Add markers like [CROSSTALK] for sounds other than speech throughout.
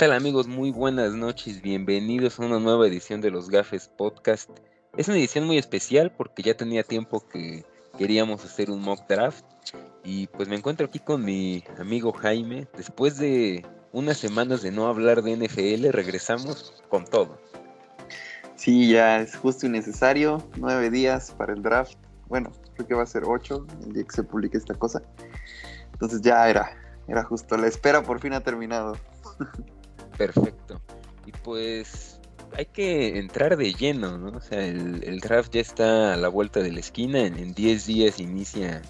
tal amigos? Muy buenas noches, bienvenidos a una nueva edición de los Gafes Podcast. Es una edición muy especial porque ya tenía tiempo que queríamos hacer un mock draft y pues me encuentro aquí con mi amigo Jaime. Después de unas semanas de no hablar de NFL, regresamos con todo. Sí, ya es justo y necesario. Nueve días para el draft. Bueno, creo que va a ser ocho el día que se publique esta cosa. Entonces ya era, era justo. La espera por fin ha terminado. [LAUGHS] Perfecto. Y pues hay que entrar de lleno, ¿no? O sea, el, draft ya está a la vuelta de la esquina. En 10 días inicia,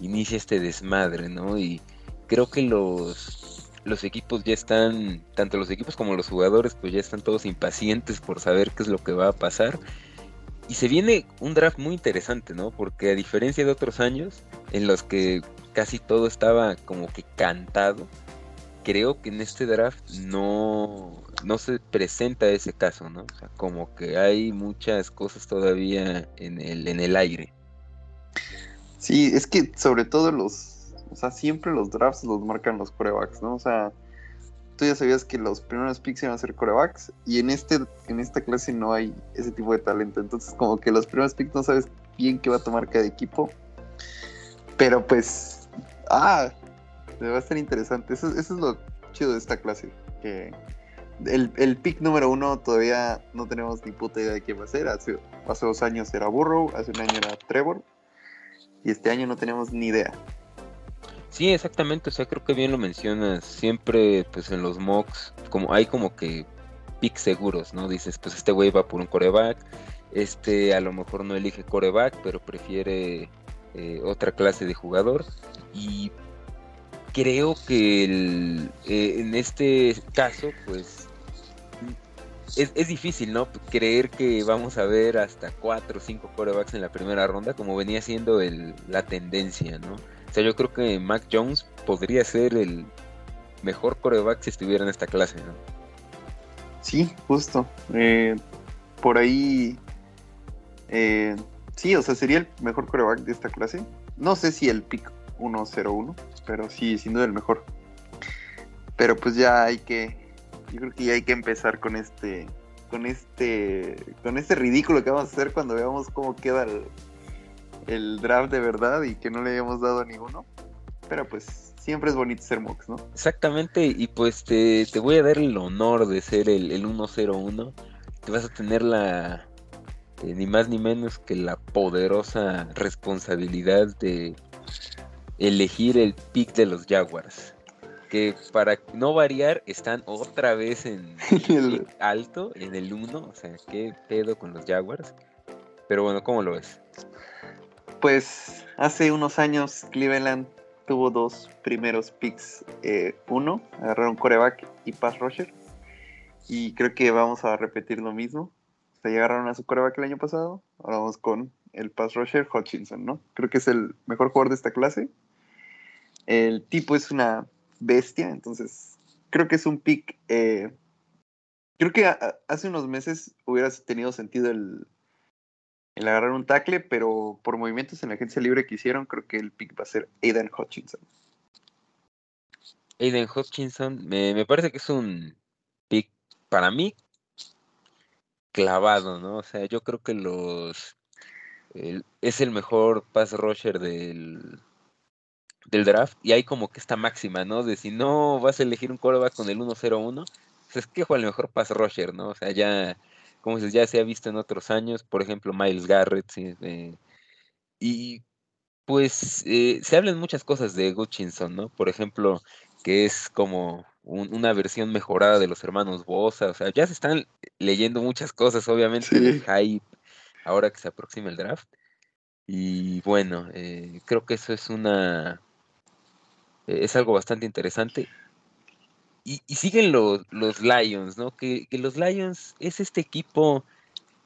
inicia este desmadre, ¿no? Y creo que los, los equipos ya están, tanto los equipos como los jugadores, pues ya están todos impacientes por saber qué es lo que va a pasar. Y se viene un draft muy interesante, ¿no? Porque a diferencia de otros años, en los que casi todo estaba como que cantado, creo que en este draft no, no se presenta ese caso, ¿no? O sea, como que hay muchas cosas todavía en el, en el aire. Sí, es que sobre todo los, o sea, siempre los drafts los marcan los corebacks, ¿no? O sea, tú ya sabías que los primeros picks iban a ser corebacks y en este en esta clase no hay ese tipo de talento, entonces como que los primeros picks no sabes bien qué va a tomar cada equipo. Pero pues ah, va a estar interesante. Eso, es lo chido de esta clase. El, el, pick número uno todavía no tenemos ni puta idea de quién va a ser. Hace, hace dos años era Burrow, hace un año era Trevor. Y este año no tenemos ni idea. Sí, exactamente. O sea, creo que bien lo mencionas. Siempre, pues en los mocks, como hay como que picks seguros, ¿no? Dices, pues este güey va por un coreback. Este a lo mejor no elige coreback, pero prefiere eh, otra clase de jugador. Y creo que el, eh, en este caso, pues es, difícil, ¿no? Creer que vamos a ver hasta cuatro o cinco corebacks en la primera ronda, como venía siendo la tendencia, ¿no? O sea, yo creo que Mac Jones podría ser el mejor coreback si estuviera en esta clase, ¿no? Sí, justo. Eh, por ahí, eh, sí, o sea, sería el mejor coreback de esta clase. No sé si el pick 1-0-1, pero sí, sin duda el mejor. Pero pues ya hay que, yo creo que ya hay que empezar con este, con este, con este ridículo que vamos a hacer cuando veamos cómo queda el, draft de verdad y que no le hayamos dado a ninguno. Pero pues siempre es bonito ser Mox, ¿no? Exactamente, y pues te, voy a dar el honor de ser el, el 1-0-1. Te vas a tener la, eh, ni más ni menos que la poderosa responsabilidad de elegir el pick de los Jaguars. Que para no variar, están otra vez en [LAUGHS] el alto, en el 1. O sea, qué pedo con los Jaguars. Pero bueno, ¿cómo lo ves? Pues hace unos años Cleveland tuvo dos primeros picks. Eh, uno, agarraron coreback y pass rusher. Y creo que vamos a repetir lo mismo. Se llegaron a su coreback el año pasado. Ahora vamos con el pass rusher Hutchinson, ¿no? Creo que es el mejor jugador de esta clase. El tipo es una bestia, entonces creo que es un pick. Eh, creo que hace unos meses hubiera tenido sentido el, el agarrar un tackle, pero por movimientos en la agencia libre que hicieron, creo que el pick va a ser Aiden Hutchinson. Aiden Hutchinson, me, parece que es un pick para mí clavado, ¿no? O sea, yo creo que los es el mejor pass rusher del, del draft y hay como que esta máxima, ¿no? De si no vas a elegir un quarterback con el 1-0-1, pues es que juega el mejor pass rusher, ¿no? O sea, ya, como dices, ya se ha visto en otros años, por ejemplo, Miles Garrett, ¿sí? y pues eh, se hablan muchas cosas de Hutchinson, ¿no? Por ejemplo, que es como una versión mejorada de los hermanos Bosa, o sea, ya se están leyendo muchas cosas, obviamente, de hype, ahora que se aproxima el draft. Y bueno, eh, creo que eso es una eh, es algo bastante interesante. Y, siguen los, los Lions, ¿no? Que, los Lions es este equipo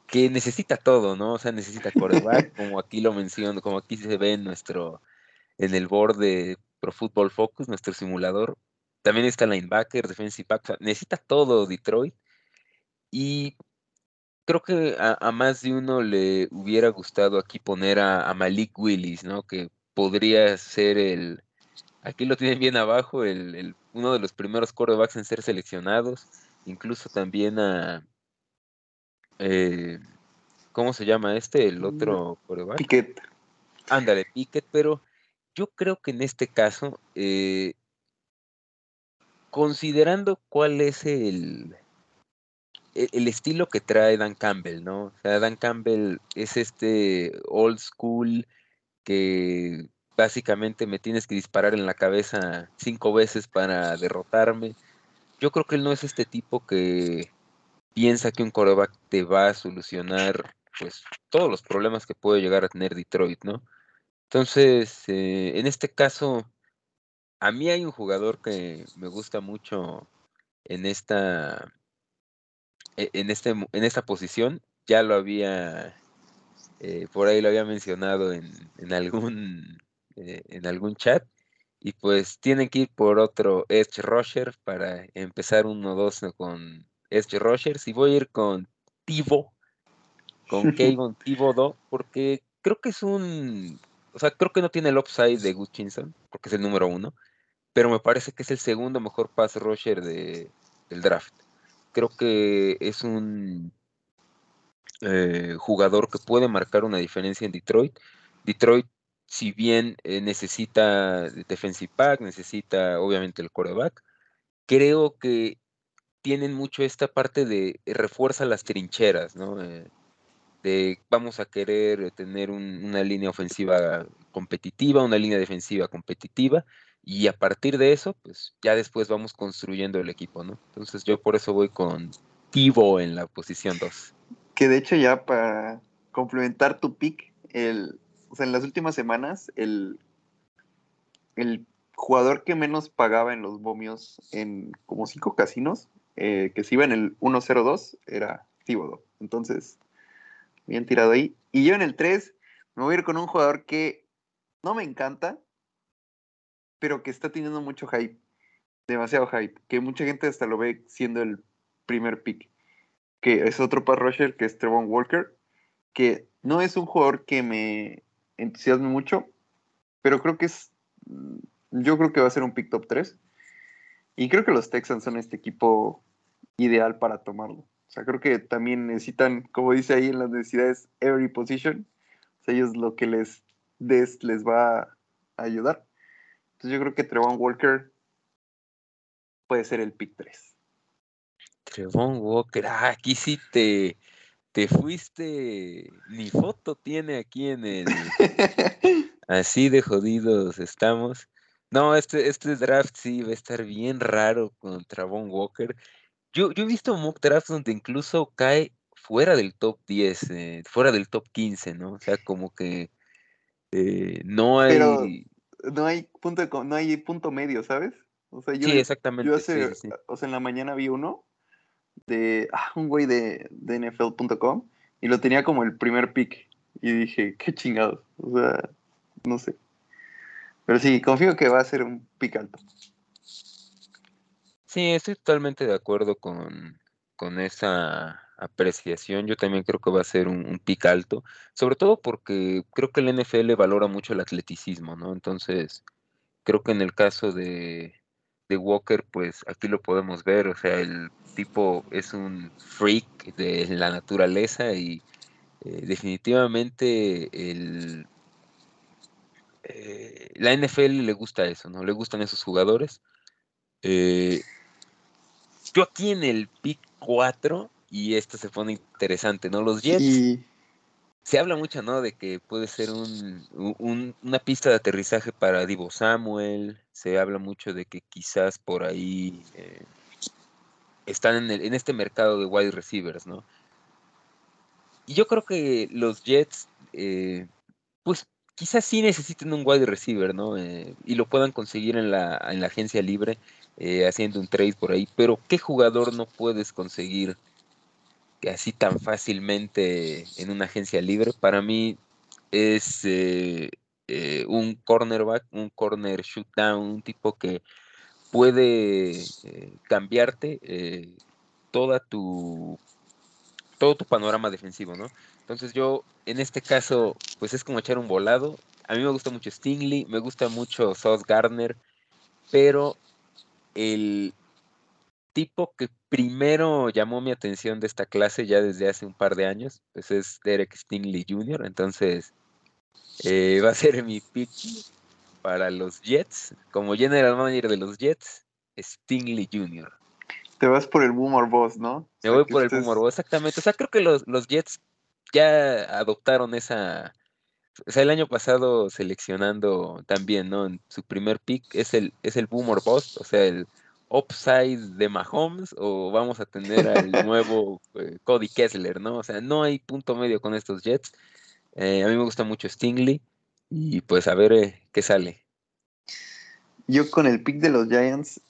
que necesita todo, ¿no? O sea, necesita coreback, [LAUGHS] como aquí lo menciono, como aquí se ve en nuestro, en el board de Pro Football Focus, nuestro simulador. También está linebacker, defensive back, necesita todo Detroit. Y creo que a, más de uno le hubiera gustado aquí poner a, a Malik Willis, ¿no? Que podría ser el, Aquí lo tienen bien abajo, el, uno de los primeros quarterbacks en ser seleccionados, incluso también a, eh, ¿cómo se llama este? El otro quarterback. Piquet. Ándale, Piquet, pero yo creo que en este caso, eh, considerando cuál es el, e, el estilo que trae Dan Campbell, ¿no? O sea, Dan Campbell es este old school que básicamente me tienes que disparar en la cabeza cinco veces para derrotarme. Yo creo que él no es este tipo que piensa que un coreback te va a solucionar pues todos los problemas que puede llegar a tener Detroit, ¿no? Entonces, eh, en este caso, a mí hay un jugador que me gusta mucho en esta e, en, este, en esta posición. Ya lo había, eh, por ahí lo había mencionado en, en algún, eh, en algún chat. Y pues tienen que ir por otro Edge Rusher para empezar uno dos con Edge Rushers. Y voy a ir con Tivo, con [LAUGHS] Kayvon Tivo porque creo que es un. O sea, creo que no tiene el upside de Gutchinson, porque es el número uno. Pero me parece que es el segundo mejor pass rusher de, del draft creo que es un eh, jugador que puede marcar una diferencia en Detroit. Detroit, si bien eh, necesita defensive pack, necesita obviamente el coreback, creo que tienen mucho esta parte de refuerza las trincheras, ¿no? Eh, de vamos a querer tener una línea ofensiva competitiva, una línea defensiva competitiva, y a partir de eso, pues ya después vamos construyendo el equipo, ¿no? Entonces yo por eso voy con Tivo en la posición 2. Que de hecho ya para complementar tu pick, el, o sea, en las últimas semanas, el, el jugador que menos pagaba en los bomios en como cinco casinos, eh, que se iba en el 1-0-2, era Tivodo. Entonces, bien tirado ahí. Y yo en el 3 me voy a ir con un jugador que no me encanta, pero que está teniendo mucho hype, demasiado hype, que mucha gente hasta lo ve siendo el primer pick, que es otro pass rusher que es Trevon Walker, que no es un jugador que me entusiasme mucho, pero creo que es, mm, yo creo que va a ser un pick top 3. Y creo que los Texans son este equipo ideal para tomarlo. O sea, creo que también necesitan, como dice ahí en las necesidades, every position. O sea, ellos lo que les des les va a ayudar. Entonces yo creo que Trevon Walker puede ser el pick 3. Trevon Walker, ah, aquí sí te, te fuiste, ni foto tiene aquí en el... [LAUGHS] Así de jodidos estamos. No, este, este draft sí va a estar bien raro con Trevon Walker. Yo, yo he visto mock drafts donde incluso cae fuera del top 10, eh, fuera del top 15, ¿no? O sea, como que eh, no hay no hay punto no hay punto medio, ¿sabes? O sea, yo, sí, exactamente. Yo hace, o sea, en la mañana vi uno de ah, un güey de, de NFL.com y lo tenía como el primer pick. Y dije, qué chingados. O sea, no sé. Pero sí, confío que va a ser un pick alto. Sí, estoy totalmente de acuerdo con, con esa apreciación. Yo también creo que va a ser un, pick alto, sobre todo porque creo que el NFL valora mucho el atleticismo, ¿no? Entonces, creo que en el caso de, Walker, pues aquí lo podemos ver, o sea, el tipo es un freak de la naturaleza y eh, definitivamente el, eh, la NFL le gusta eso, ¿no? Le gustan esos jugadores. Eh, yo aquí en el pick 4 y esto se pone interesante, ¿no? Los Jets. Se habla mucho, ¿no? De que puede ser un, una pista de aterrizaje para Divo Samuel. Se habla mucho de que quizás por ahí eh, están en, este mercado de wide receivers, ¿no? Y yo creo que los Jets, eh, pues quizás sí necesiten un wide receiver, ¿no? Eh, y lo puedan conseguir en la, en la agencia libre, haciendo un trade por ahí. Pero ¿qué jugador no puedes conseguir así tan fácilmente en una agencia libre. Para mí es eh, eh, un cornerback, un corner shootdown, un tipo que puede eh, cambiarte toda tu todo tu panorama defensivo, ¿no? Entonces yo en este caso pues es como echar un volado. A mí me gusta mucho Stingley, me gusta mucho South Gardner, pero el tipo que primero llamó mi atención de esta clase ya desde hace un par de años, pues es Derek Stingley Jr., entonces eh, va a ser mi pick para los Jets, como general manager de los Jets, Stingley Jr. Te vas por el Boomer Boss, ¿no? Me voy por el Boomer Boss, exactamente. O sea, creo que los, los Jets ya adoptaron esa, o sea, el año pasado seleccionando también, ¿no? En su primer pick es el, es el Boomer Boss, o sea, el upside de Mahomes, o vamos a tener al [LAUGHS] nuevo eh, Cody Kessler, ¿no? O sea, no hay punto medio con estos Jets. Eh, a mí me gusta mucho Stingley, y pues a ver eh, qué sale. Yo con el pick de los Giants,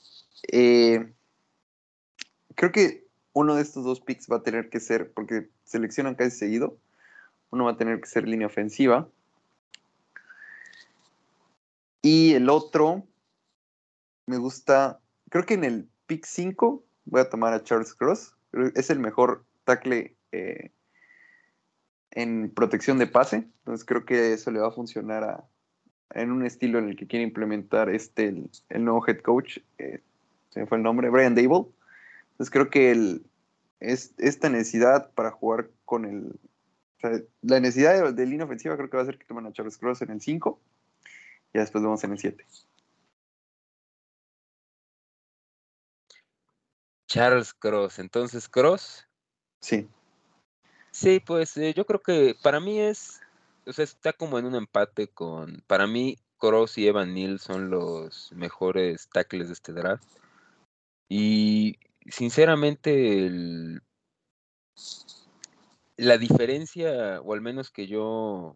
creo que uno de estos dos picks va a tener que ser, porque seleccionan casi seguido, uno va a tener que ser línea ofensiva. Y el otro, me gusta, creo que en el pick 5 voy a tomar a Charles Cross. Es el mejor tackle eh, en protección de pase. Entonces creo que eso le va a funcionar en un estilo en el que quiere implementar este, el, nuevo head coach. Eh, se me fue el nombre, Brian Dable. Entonces creo que el, es, esta necesidad para jugar con el... la necesidad de, de, línea ofensiva creo que va a ser que tomen a Charles Cross en el 5 y después vamos en el 7. Charles Cross. Entonces, Cross. Sí. Sí, pues eh, yo creo que para mí es, o sea, está como en un empate con, para mí Cross y Evan Neal son los mejores tackles de este draft. Y sinceramente, la diferencia, o al menos que yo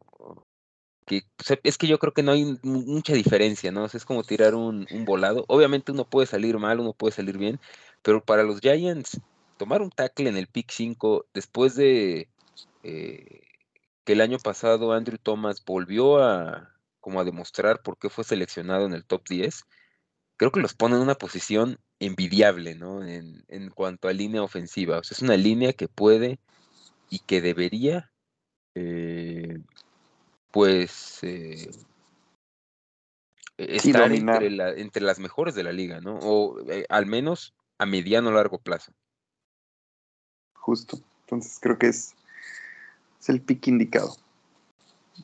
que es que yo creo que no hay mucha diferencia, ¿no? es como tirar un, volado. Obviamente uno puede salir mal, uno puede salir bien, pero para los Giants, tomar un tackle en el pick 5 después de eh, que el año pasado Andrew Thomas volvió a como a demostrar por qué fue seleccionado en el top 10, creo que los pone en una posición envidiable, ¿no? En, en cuanto a línea ofensiva. O sea, es una línea que puede y que debería eh, pues eh, estar entre, entre, las mejores de la liga, ¿no? O eh, al menos a mediano o largo plazo. Justo. Entonces creo que es, es el pick indicado.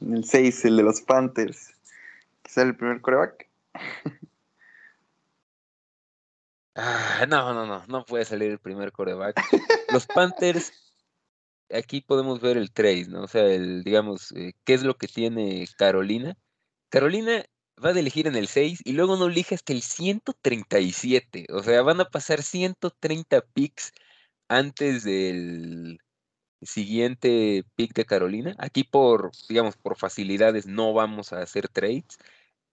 En el 6, el de los Panthers. Quizá el primer coreback. ah, no, no, no. No puede salir el primer coreback. Los Panthers aquí podemos ver el trade, ¿no? O sea, el, digamos, eh, ¿qué es lo que tiene Carolina? Carolina va a elegir en el 6 y luego no elige hasta el 137. O sea, van a pasar 130 picks antes del siguiente pick de Carolina. Aquí por, digamos, por facilidades no vamos a hacer trades,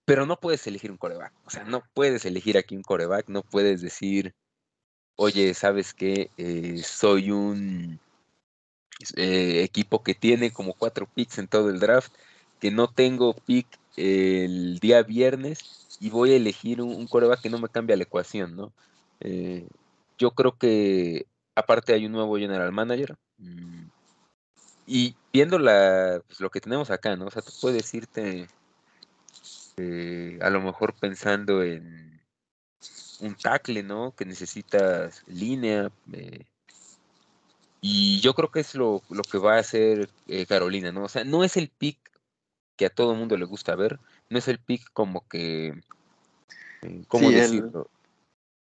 pero no puedes elegir un coreback. O sea, no puedes elegir aquí un coreback, no puedes decir, oye, ¿sabes qué? Eh, soy un eh, equipo que tiene como cuatro picks en todo el draft, que no tengo pick el día viernes y voy a elegir un, coreback que no me cambia la ecuación, ¿no? Eh, yo creo que aparte hay un nuevo general manager mm, y viendo la, pues, lo que tenemos acá, ¿no? O sea, tú puedes irte eh, a lo mejor pensando en un tackle, ¿no? Que necesitas línea, y yo creo que es lo, que va a hacer eh, Carolina, ¿no? O sea, no es el pick que a todo el mundo le gusta ver, no es el pick como que, eh, ¿cómo decirlo?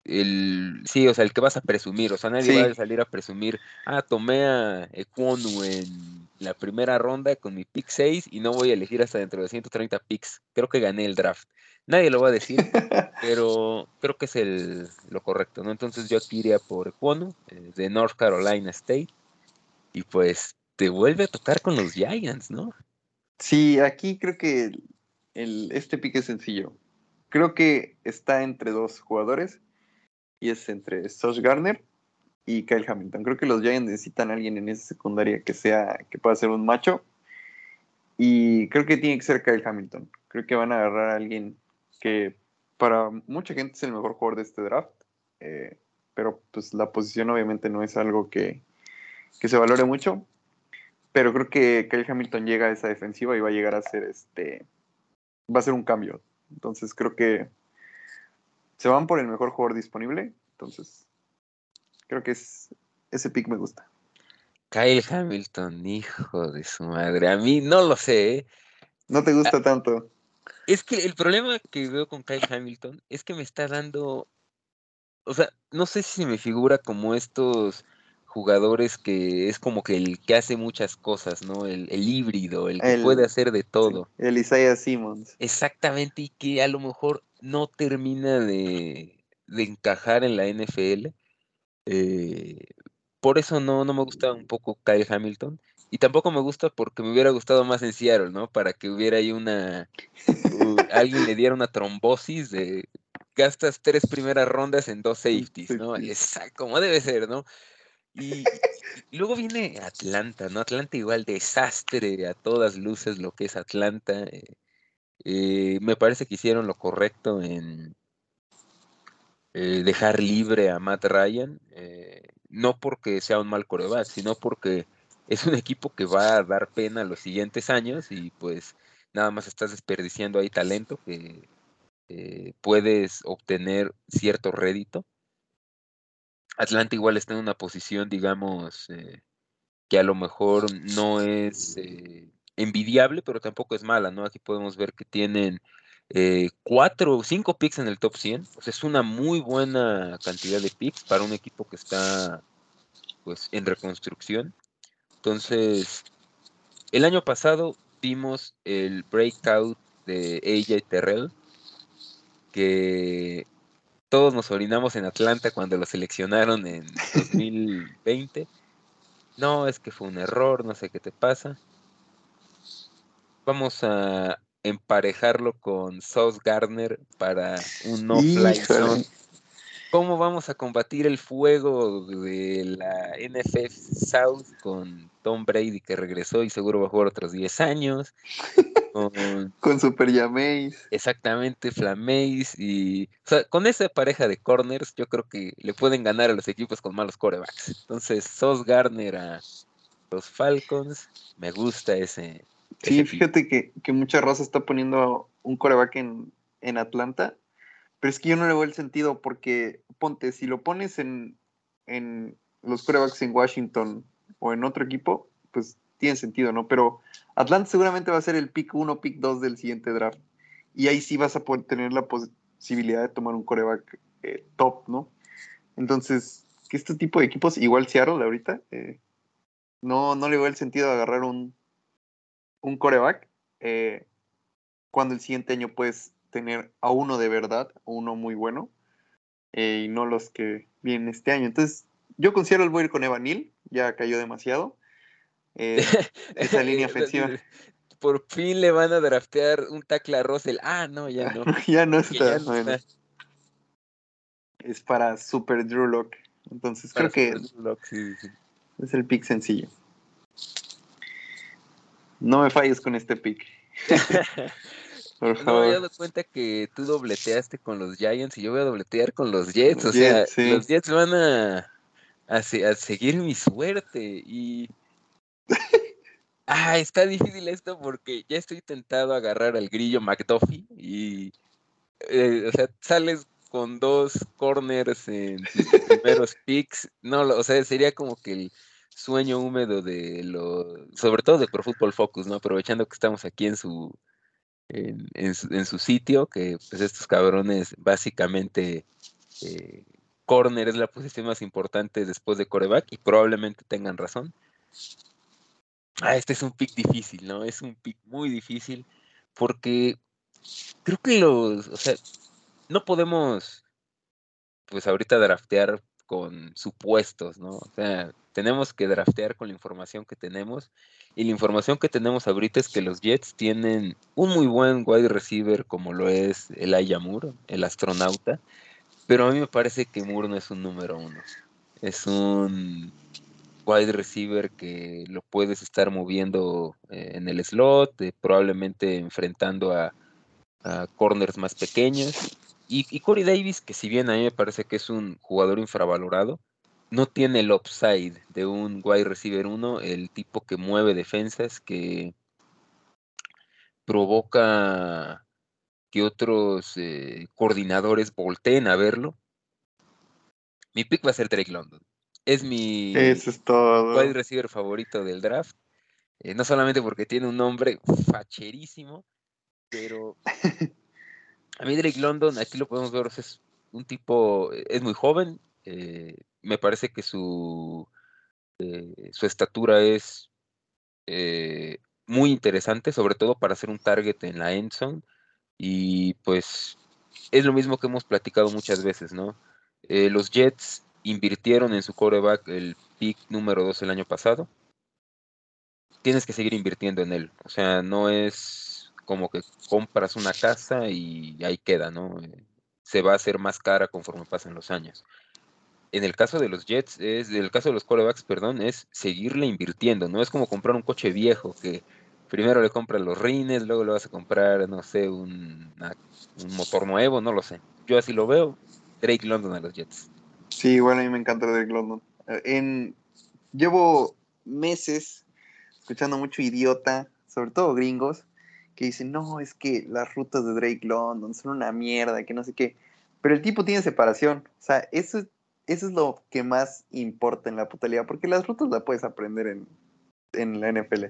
El... sí, o sea, el que vas a presumir, o sea, nadie va a salir a presumir, ah, tomé a Equonu en la primera ronda con mi pick 6 y no voy a elegir hasta dentro de 130 picks, creo que gané el draft. Nadie lo va a decir, [LAUGHS] pero creo que es el, lo correcto, ¿no? Entonces yo aquí iría por Equonu, eh, de North Carolina State, y pues te vuelve a tocar con los Giants, ¿no? Sí, aquí creo que el, este pique es sencillo. Creo que está entre dos jugadores, y es entre Josh Garner y Kyle Hamilton. Creo que los Giants necesitan a alguien en esa secundaria que sea, que pueda ser un macho, y creo que tiene que ser Kyle Hamilton. Creo que van a agarrar a alguien que para mucha gente es el mejor jugador de este draft, eh, pero pues la posición obviamente no es algo que, se valore mucho, pero creo que Kyle Hamilton llega a esa defensiva y va a llegar a ser este, va a ser un cambio. Entonces creo que se van por el mejor jugador disponible. Entonces, creo que es, ese pick me gusta. Kyle Hamilton, hijo de su madre. A mí no lo sé. ¿eh? No te gusta tanto. Es que el problema que veo con Kyle Hamilton es que me está dando. O sea, no sé si se me figura como estos jugadores que es como que el que hace muchas cosas, ¿no? El, híbrido, el que puede hacer de todo. el Isaiah Simmons. Exactamente, y que a lo mejor no termina de, de encajar en la NFL. Eh, por eso no, no me gusta un poco Kyle Hamilton. Y tampoco me gusta porque me hubiera gustado más en Seattle, ¿no? Para que hubiera ahí una. [LAUGHS] alguien le diera una trombosis de. Gastas tres primeras rondas en dos safeties, ¿no? Exacto, como debe ser, ¿no? Y, luego viene Atlanta, ¿no? Atlanta igual desastre a todas luces lo que es Atlanta. Eh, eh, me parece que hicieron lo correcto en eh, dejar libre a Matt Ryan, no porque sea un mal coreback, sino porque es un equipo que va a dar pena los siguientes años y pues nada más estás desperdiciando ahí talento que puedes obtener cierto rédito. Atlanta igual está en una posición, digamos, eh, que a lo mejor no es eh, envidiable, pero tampoco es mala, ¿no? Aquí podemos ver que tienen eh, cuatro o cinco picks en el top 100, pues es una muy buena cantidad de picks para un equipo que está, pues, en reconstrucción. Entonces, el año pasado vimos el breakout de AJ Terrell, que todos nos orinamos en Atlanta cuando lo seleccionaron en 2020. No, es que fue un error, no sé qué te pasa. Vamos a emparejarlo con Sauce Gardner para un no-fly zone. ¿Cómo vamos a combatir el fuego de la NFL South con Tom Brady que regresó y seguro va a jugar otros 10 años? [LAUGHS] Con, Super Jameis. Exactamente, Flameis y... O sea, con esa pareja de corners yo creo que le pueden ganar a los equipos con malos corebacks. Entonces, Sos Garner a los Falcons, me gusta ese... Sí, fíjate que, que, mucha raza está poniendo un coreback en, en Atlanta, pero es que yo no le veo el sentido porque, ponte, si lo pones en, en los corebacks en Washington o en otro equipo, pues tiene sentido, ¿no? Pero Atlanta seguramente va a ser el pick 1, pick 2 del siguiente draft. Y ahí sí vas a poder tener la posibilidad de tomar un coreback eh, top, ¿no? Entonces, que este tipo de equipos, igual Seattle ahorita, eh, no, no le veo el sentido de agarrar un, un coreback eh, cuando el siguiente año puedes tener a uno de verdad, uno muy bueno, y no los que vienen este año. Entonces, yo considero el voy a ir con Evanil, ya cayó demasiado. Eh, [LAUGHS] esa línea [LAUGHS] ofensiva. Por fin le van a draftear un tackle a Russell. Ah, no, ya no. [LAUGHS] ya no está. Es para Super Drew Lock. Entonces creo que es el pick sencillo. No me falles con este pick. [LAUGHS] Por favor. No me he dado cuenta que tú dobleteaste con los Giants y yo voy a dobletear con los Jets. o sea, los Jets van a, a seguir mi suerte. Y [LAUGHS] ah, está difícil esto porque ya estoy tentado a agarrar al grillo McDuffie y, eh, o sea, sales con dos corners en tus primeros [LAUGHS] picks. No, o sea, sería como que el sueño húmedo de lo, sobre todo de Pro Football Focus, ¿no? Aprovechando que estamos aquí en su, en, su, sitio, que pues estos cabrones básicamente eh, corner es la posición más importante después de coreback y probablemente tengan razón. Ah, este es un pick difícil, ¿no? Es un pick muy difícil porque creo que los, o sea, no podemos, pues ahorita draftear con supuestos, ¿no? O sea, tenemos que draftear con la información que tenemos y la información que tenemos ahorita es que los Jets tienen un muy buen wide receiver como lo es el Moore, el astronauta, pero a mí me parece que Moore no es un número uno, es un wide receiver que lo puedes estar moviendo eh, en el slot, eh, probablemente enfrentando a, corners más pequeños. Y, Corey Davis, que si bien a mí me parece que es un jugador infravalorado, no tiene el upside de un wide receiver 1, el tipo que mueve defensas, que provoca que otros eh, coordinadores volteen a verlo. Mi pick va a ser Drake London. Es mi Eso es todo. wide receiver favorito del draft. Eh, no solamente porque tiene un nombre facherísimo, pero [LAUGHS] a mí Drake London, aquí lo podemos ver, es un tipo, es muy joven, eh, me parece que su, eh, su estatura es eh, muy interesante, sobre todo para hacer un target en la end zone. Y pues es lo mismo que hemos platicado muchas veces, ¿no? Los Jets invirtieron en su coreback el pick número 2 el año pasado. Tienes que seguir invirtiendo en él. O sea, no es como que compras una casa y ahí queda, ¿no? Eh, se va a hacer más cara conforme pasan los años. En el caso de los Jets, es, en el caso de los corebacks, perdón, es seguirle invirtiendo, no es como comprar un coche viejo que primero le compras los rines, luego le vas a comprar, no sé, un motor nuevo, no lo sé. Yo así lo veo. Drake London a los Jets. Sí, bueno, a mí me encanta Drake London. Eh, En, llevo meses escuchando mucho idiota, sobre todo gringos, que dicen, no, es que las rutas de Drake London son una mierda, que no sé qué. Pero el tipo tiene separación. O sea, eso, es- eso es lo que más importa en la puta porque las rutas las puedes aprender en, en la NFL.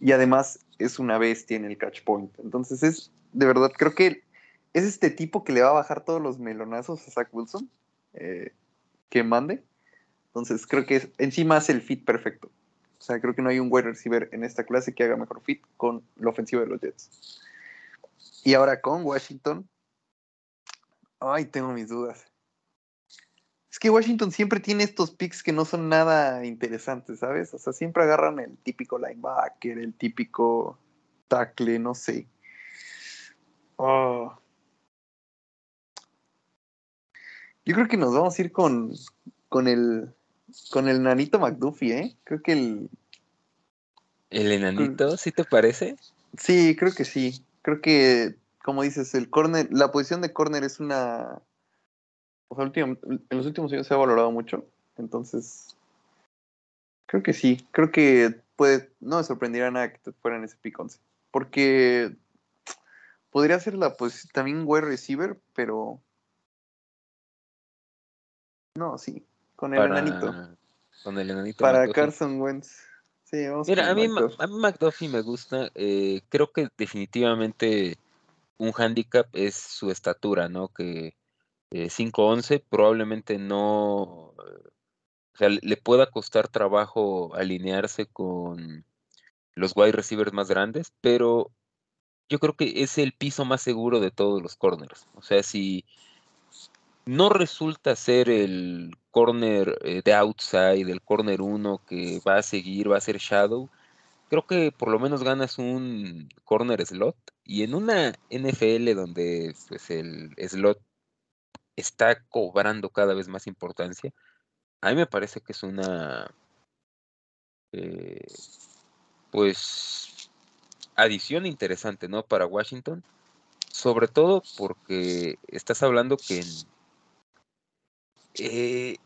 Y además es una bestia en el catch point. Entonces es, de verdad, creo que es este tipo que le va a bajar todos los melonazos a Zach Wilson. eh, que mande. Entonces creo que es, encima hace el fit perfecto. O sea, creo que no hay un wide receiver en esta clase que haga mejor fit con la ofensiva de los Jets. Y ahora con Washington. Ay, tengo mis dudas. Es que Washington siempre tiene estos picks que no son nada interesantes, ¿sabes? O sea, siempre agarran el típico linebacker, el típico tackle, no sé. Oh. Yo creo que nos vamos a ir con, con el con el nanito McDuffie, ¿eh? Creo que el ¿El enanito, sí te parece? sí, creo que sí. Creo que como dices, el corner, la posición de corner es una o sea, en los últimos años se ha valorado mucho, entonces creo que sí, creo que puede no me sorprendería nada que te fueran ese pick 11, porque podría ser la pues también wide receiver, pero no, sí, con el enanito. Con el enanito. Para McDuffie. Carson Wentz. Sí, vamos Mira, a mí, McDuffie. a mí McDuffie me gusta. eh, creo que definitivamente un handicap es su estatura, ¿no? Que eh, 5'11 probablemente no. O sea, le- le pueda costar trabajo alinearse con los wide receivers más grandes, pero yo creo que es el piso más seguro de todos los corners. O sea, si no resulta ser el corner eh, de outside, el corner 1 que va a seguir, va a ser shadow, creo que por lo menos ganas un corner slot. Y en una NFL donde pues el slot está cobrando cada vez más importancia, a mí me parece que es una eh, pues adición interesante, ¿no? Para Washington. Sobre todo porque estás hablando que en- eh,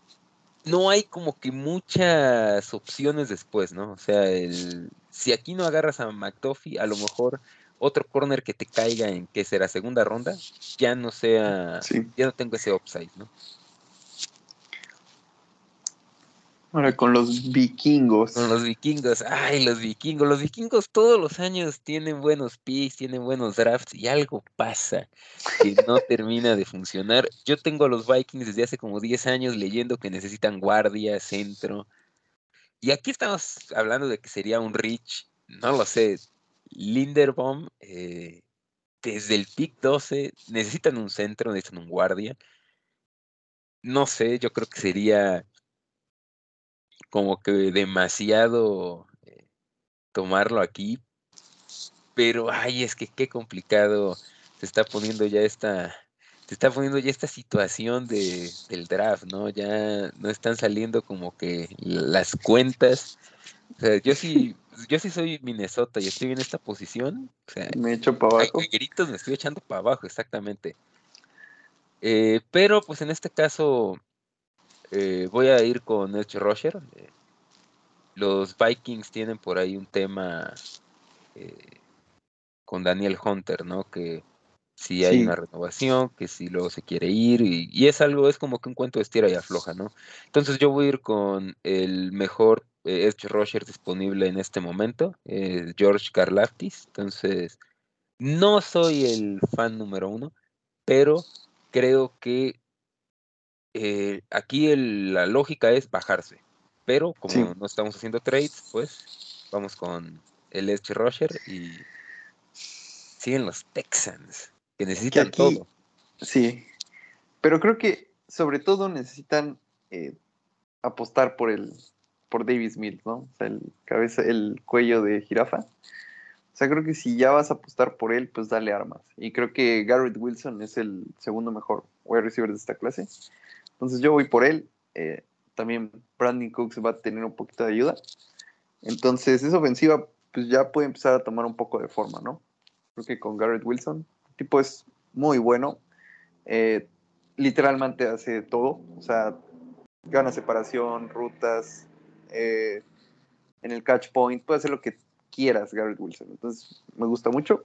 no hay como que muchas opciones después, ¿no? O sea, el, si aquí no agarras a McDuffie, a lo mejor otro corner que te caiga en que será segunda ronda, ya no sea, Sí. ya no tengo ese upside, ¿no? Ahora con los vikingos. Con los vikingos, ay, los vikingos, los vikingos todos los años tienen buenos picks, tienen buenos drafts y algo pasa que no [LAUGHS] termina de funcionar. Yo tengo a los Vikings desde hace como 10 años leyendo que necesitan guardia, centro. Y aquí estamos hablando de que sería un Rich, no lo sé, Linderbaum, eh, desde el pick 12 necesitan un centro, necesitan un guardia. No sé, yo creo que sería como que demasiado eh, tomarlo aquí, pero ay, es que qué complicado se está poniendo ya esta, se está poniendo ya esta situación de, del draft, ¿no? Ya no están saliendo como que las cuentas. O sea, yo sí, yo sí soy Minnesota y estoy en esta posición. O sea, Me echo para abajo. a gritos me estoy echando para abajo, exactamente. Eh, pero pues en este caso eh, voy a ir con Edge Rusher. eh, los Vikings tienen por ahí un tema eh, con Daniel Hunter, ¿no? Que si hay una renovación, que si luego se quiere ir, y, es algo, es como que un cuento de estira y afloja, ¿no? Entonces yo voy a ir con el mejor Edge Rusher disponible en este momento, George Karlaftis. Entonces, no soy el fan número uno, pero creo que eh, aquí la lógica es bajarse. Pero como no estamos haciendo trades, pues vamos con el Edge Rusher y siguen los Texans que necesitan todo. Sí, pero creo que sobre todo necesitan eh, apostar por el por Davis Mills, ¿no? O sea, el cabeza, el cuello de jirafa. O sea, creo que si ya vas a apostar por él, pues dale armas. Y creo que Garrett Wilson es el segundo mejor wide receiver de esta clase. Entonces yo voy por él. Eh, también Brandon Cooks va a tener un poquito de ayuda. Entonces esa ofensiva pues ya puede empezar a tomar un poco de forma, ¿no? Creo que con Garrett Wilson tipo es muy bueno. Eh, literalmente hace todo. O sea, gana separación, rutas, eh, en el catch point, puede hacer lo que quieras, Garrett Wilson. Entonces, me gusta mucho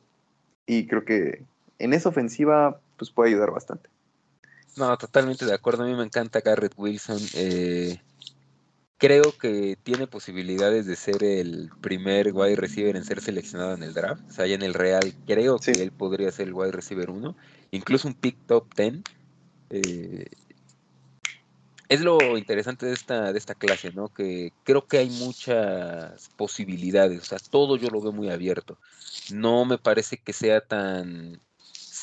y creo que en esa ofensiva, pues puede ayudar bastante. No, totalmente de acuerdo. A mí me encanta Garrett Wilson. Eh, creo que tiene posibilidades de ser el primer wide receiver en ser seleccionado en el draft. O sea, ya en el Real creo que él podría ser el wide receiver 1, incluso un pick top 10. Eh, es lo interesante de esta, de esta clase, ¿no? Que creo que hay muchas posibilidades. O sea, todo yo lo veo muy abierto. No me parece que sea tan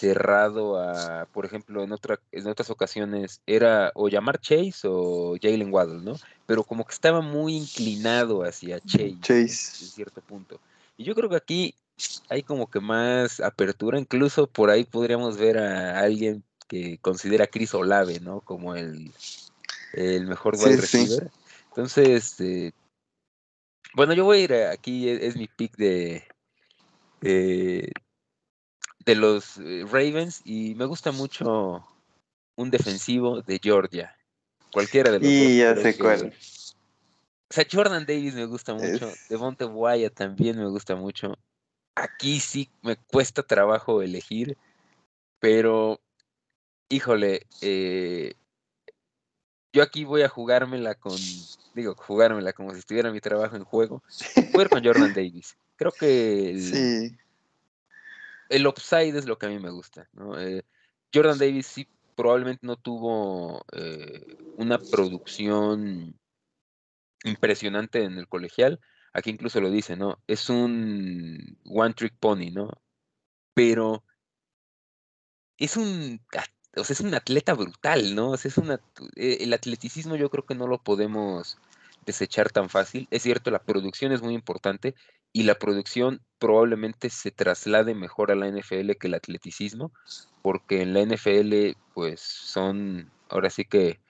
cerrado a, por ejemplo, en, otra, en otras ocasiones era o llamar Chase o Jalen Waddle, ¿no? Pero como que estaba muy inclinado hacia Chase, Chase. en cierto punto. Y yo creo que aquí hay como que más apertura, incluso por ahí podríamos ver a alguien que considera a Chris Olave, ¿no? Como el, el mejor wide receiver. Entonces, eh, bueno, yo voy a ir aquí, es, mi pick de, de los eh, Ravens y me gusta mucho un defensivo de Georgia. Cualquiera de los Y ya sé cuál. O sea, Jordan Davis me gusta mucho. Devonte Wyatt también me gusta mucho. Aquí sí me cuesta trabajo elegir, pero híjole, eh, yo aquí voy a jugármela con, digo, jugármela como si estuviera mi trabajo en juego. [LAUGHS] Voy a ir con Jordan Davis. Creo que sí el upside es lo que a mí me gusta. Eh, Jordan Davis sí probablemente no tuvo eh, una producción impresionante en el colegial. Aquí incluso lo dice, ¿no? Es un one trick pony, ¿no? Pero es un, o sea, es un atleta brutal, ¿no? es una, eh, el atleticismo yo creo que no lo podemos desechar tan fácil. Es cierto, la producción es muy importante y la producción probablemente se traslade mejor a la NFL que el atleticismo, porque en la NFL pues son, ahora sí que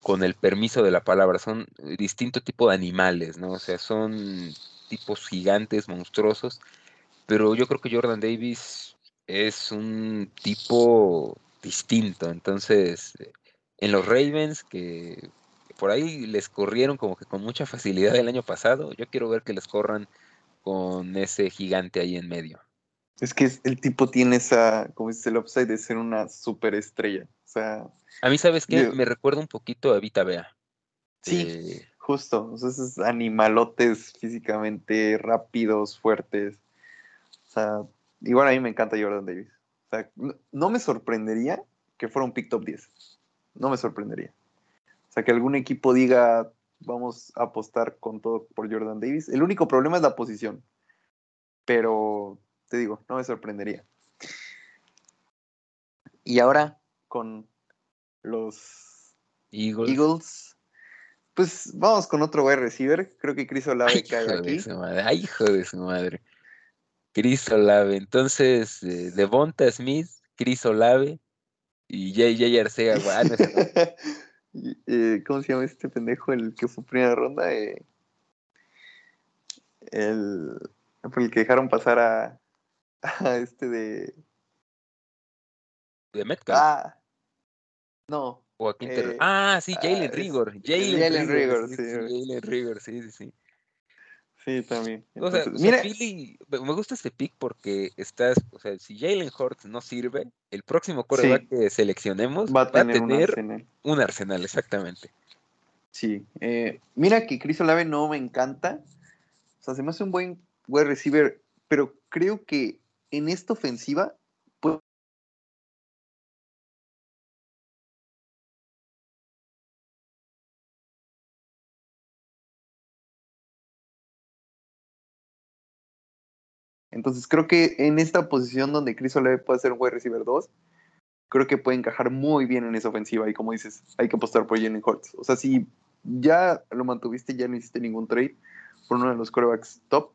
con el permiso de la palabra, son distinto tipo de animales, ¿no? O sea, son tipos gigantes, monstruosos, pero yo creo que Jordan Davis es un tipo distinto, entonces en los Ravens que por ahí les corrieron como que con mucha facilidad el año pasado. Yo quiero ver que les corran con ese gigante ahí en medio. Es que el tipo tiene esa, como dice el upside, de ser una superestrella. O sea. A mí, ¿sabes qué? Me recuerda un poquito a Vita Bea. Sí, eh, justo. O sea, esos animalotes físicamente rápidos, fuertes. O sea, igual a mí me encanta Jordan Davis. O sea, no me sorprendería que fuera un pick top 10. No me sorprendería. O sea, que algún equipo diga, vamos a apostar con todo por Jordan Davis. El único problema es la posición. Pero, te digo, no me sorprendería. Y ahora, con los Eagles. pues vamos con otro wide receiver. Creo que Chris Olave cae aquí. Ay, hijo de su madre. Chris Olave. Entonces, eh, Devonta Smith, Chris Olave y JJ Arcega. [LAUGHS] Eh, ¿Cómo se llama este pendejo? El que fue primera ronda. Eh, el, el que dejaron pasar a, a este de. De Metcalf. Ah, no. O a eh, ah, sí, Jalen Rigor. Jalen, Rigor, sí. Jalen Rigor, sí, sí, sí. Sí, también. o sea, mira, Philly, me gusta este pick porque estás, o sea, si Jalen Hurts no sirve, el próximo coreback que seleccionemos va a tener, un, arsenal. un arsenal, exactamente. Sí, eh, mira que Chris Olave no me encanta, o sea, se me hace un buen wide receiver, pero creo que en esta ofensiva Entonces creo que en esta posición donde Chris Olave puede ser un wide receiver 2, creo que puede encajar muy bien en esa ofensiva. Y como dices, hay que apostar por Jalen Hurts. O sea, si ya lo mantuviste, ya no hiciste ningún trade por uno de los corebacks top,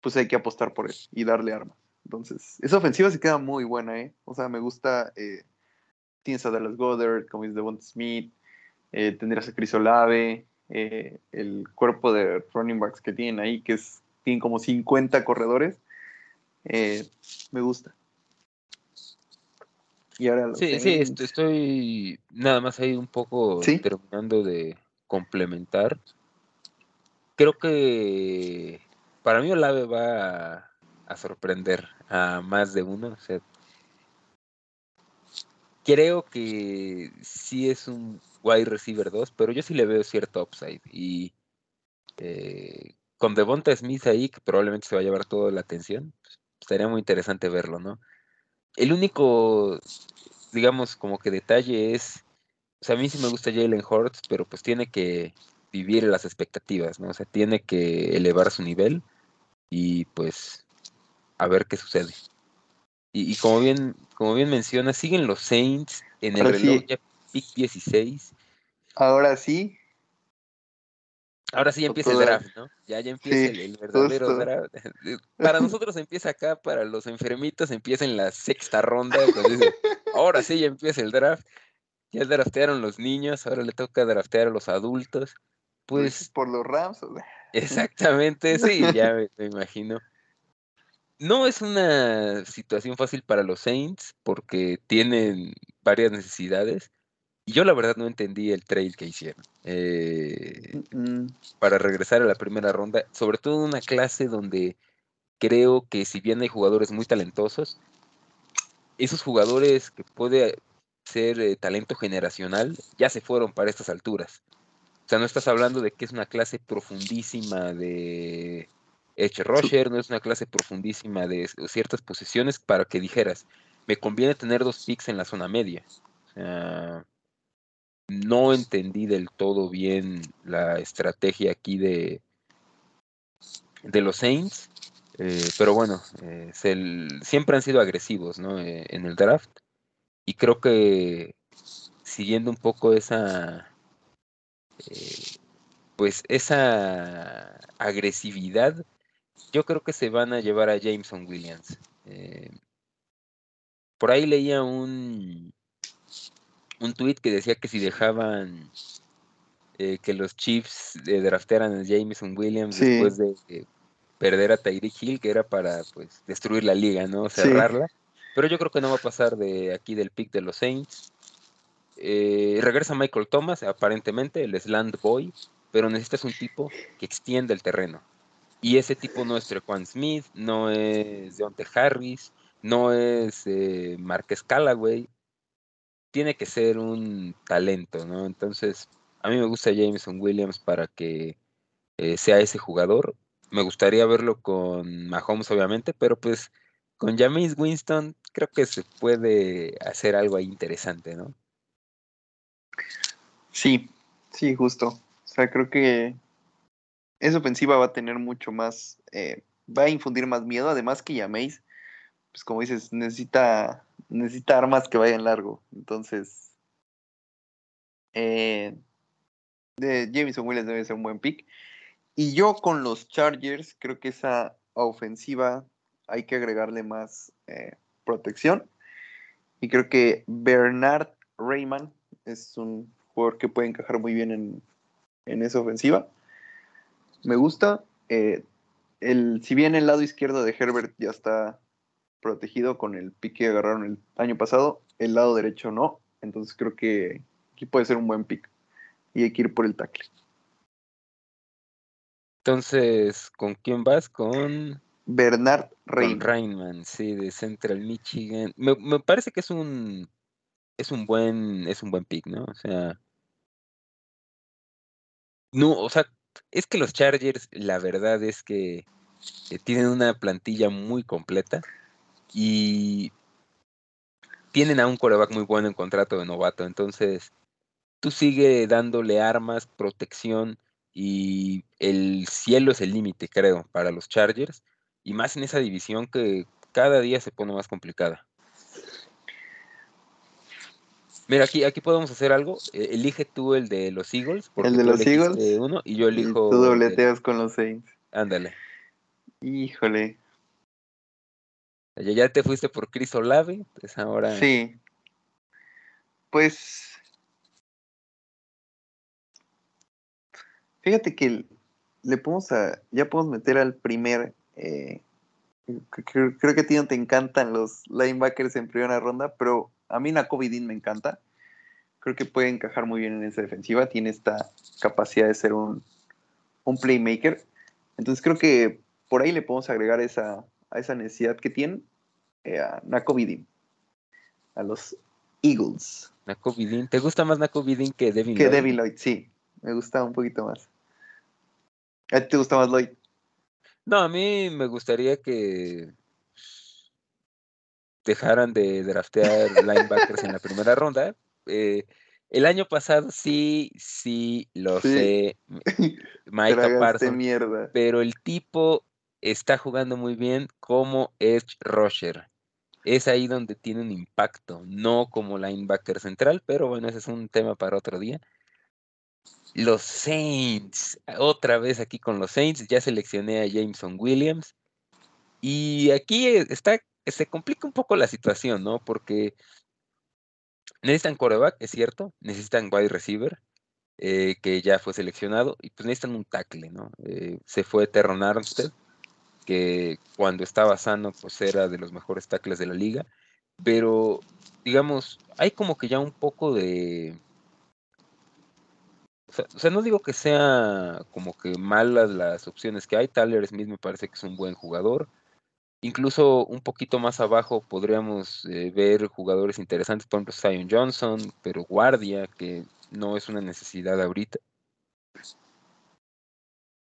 pues hay que apostar por él y darle armas. Entonces, esa ofensiva se queda muy buena, ¿eh? O sea, me gusta. Eh, tienes a Dallas Goddard, como dice Devon Smith, eh, tendrías a Chris Olave, eh, el cuerpo de running backs que tienen ahí, que es, tienen como 50 corredores eh, me gusta. Y ahora sí, sí, estoy nada más ahí un poco terminando de complementar. Creo que para mí Olave va a, sorprender a más de uno. creo que sí es un wide receiver 2, pero yo sí le veo cierto upside. Y eh, con Devonta Smith ahí, que probablemente se va a llevar toda la atención, estaría muy interesante verlo, ¿no? El único, digamos, como que detalle es, o sea, a mí sí me gusta Jalen Hurts, pero pues tiene que vivir las expectativas, ¿no? O sea, tiene que elevar su nivel y pues a ver qué sucede. Y, como bien, como bien menciona, siguen los Saints en el reloj ya pick 16. Ahora sí, Ahora sí ya empieza el draft, ¿no? Ya, ya empieza el, verdadero draft. [LAUGHS] Para nosotros empieza acá, para los enfermitos empieza en la sexta ronda. ahora sí ya empieza el draft. Ya draftearon los niños, ahora le toca draftear a los adultos. Pues. Por los Rams. Exactamente, sí, [LAUGHS] ya me imagino. No es una situación fácil para los Saints porque tienen varias necesidades y yo la verdad no entendí el trade que hicieron. Eh, para regresar a la primera ronda, sobre todo en una clase donde creo que si bien hay jugadores muy talentosos, esos jugadores que puede ser eh, talento generacional ya se fueron para estas alturas. O sea, no estás hablando de que es una clase profundísima de Edge Roger, no es una clase profundísima de ciertas posiciones para que dijeras, me conviene tener dos picks en la zona media. O sea, no entendí del todo bien la estrategia aquí de, de los Saints, eh, pero bueno, eh, siempre han sido agresivos eh, en el draft. Y creo que siguiendo un poco esa pues esa agresividad yo creo que se van a llevar a Jameson Williams por ahí leía un un tweet que decía que si dejaban eh, que los Chiefs eh, draftearan a Jameson Williams después de perder a Tyreek Hill, que era para pues destruir la liga, ¿no? Cerrarla. Pero yo creo que no va a pasar de aquí del pick de los Saints. Eh, regresa Michael Thomas, aparentemente, el Slant Boy, pero necesitas un tipo que extienda el terreno. Y ese tipo no es Trequan Smith, no es Deontay Harris, no es eh, Marques Callaway, tiene que ser un talento, ¿no? Entonces, a mí me gusta Jameson Williams para que eh, sea ese jugador. Me gustaría verlo con Mahomes, obviamente, pero pues con James Winston creo que se puede hacer algo ahí interesante, ¿no? Sí, sí, justo. O sea, creo que esa ofensiva va a tener mucho más, eh, va a infundir más miedo, además que James, pues como dices, necesita necesita armas que vayan largo. Entonces, eh, de Jameson Williams debe ser un buen pick. Y yo con los Chargers, creo que esa ofensiva hay que agregarle más eh, protección. Y creo que Bernard Rayman es un jugador que puede encajar muy bien en, en esa ofensiva. Me gusta. Eh, el, si bien el lado izquierdo de Herbert ya está protegido con el pick que agarraron el año pasado, el lado derecho no, entonces creo que aquí puede ser un buen pick y hay que ir por el tackle. Entonces, ¿con quién vas? Con Bernard. Rainman. sí, de Central Michigan. Me, me, parece que es un es un buen es un buen pick, ¿no? O sea, no, o sea, es que los Chargers, la verdad es que eh, tienen una plantilla muy completa y tienen a un coreback muy bueno en contrato de novato, entonces tú sigue dándole armas, protección y el cielo es el límite, creo, para los Chargers y más en esa división que cada día se pone más complicada. Mira, aquí, aquí podemos hacer algo. E, elige tú el de los Eagles. el de los Eagles. Uno, y yo elijo. tú dobleteas con los Saints. Ándale. Híjole. Ya, ya te fuiste por Chris Olave, pues ahora. Sí. Pues. Fíjate que le podemos a. Ya podemos meter al primer. Eh, creo, que a ti no te encantan los linebackers en primera ronda, pero a mí Nakobe Dean me encanta. Creo que puede encajar muy bien en esa defensiva. Tiene esta capacidad de ser un, un playmaker. Entonces creo que por ahí le podemos agregar esa, a esa necesidad que tiene eh, a Nakobe Dean. A los Eagles. Nakobe Dean. ¿Te gusta más Nakobe Dean que Devin Lloyd? Que Devin Lloyd, sí. Me gusta un poquito más. ¿A ti te gusta más Lloyd? No, a mí me gustaría que dejaran de draftear [LAUGHS] linebackers en la primera ronda. Eh, el año pasado sí, sí, lo sé, [LAUGHS] Mike Parsons, pero el tipo está jugando muy bien como edge rusher. Es ahí donde tiene un impacto, no como linebacker central, pero bueno, ese es un tema para otro día. Los Saints, otra vez aquí con los Saints, ya seleccioné a Jameson Williams. Y aquí está se complica un poco la situación, ¿no? Porque necesitan coreback, es cierto, necesitan wide receiver, eh, que ya fue seleccionado, y pues necesitan un tackle, ¿no? Eh, se fue Terron Armstead, que cuando estaba sano, pues era de los mejores tackles de la liga, pero digamos, hay como que ya un poco de... O sea, no digo que sea como que malas las opciones que hay. Tyler Smith me parece que es un buen jugador. Incluso un poquito más abajo podríamos eh, ver jugadores interesantes, por ejemplo, Zion Johnson, pero guardia, que no es una necesidad ahorita.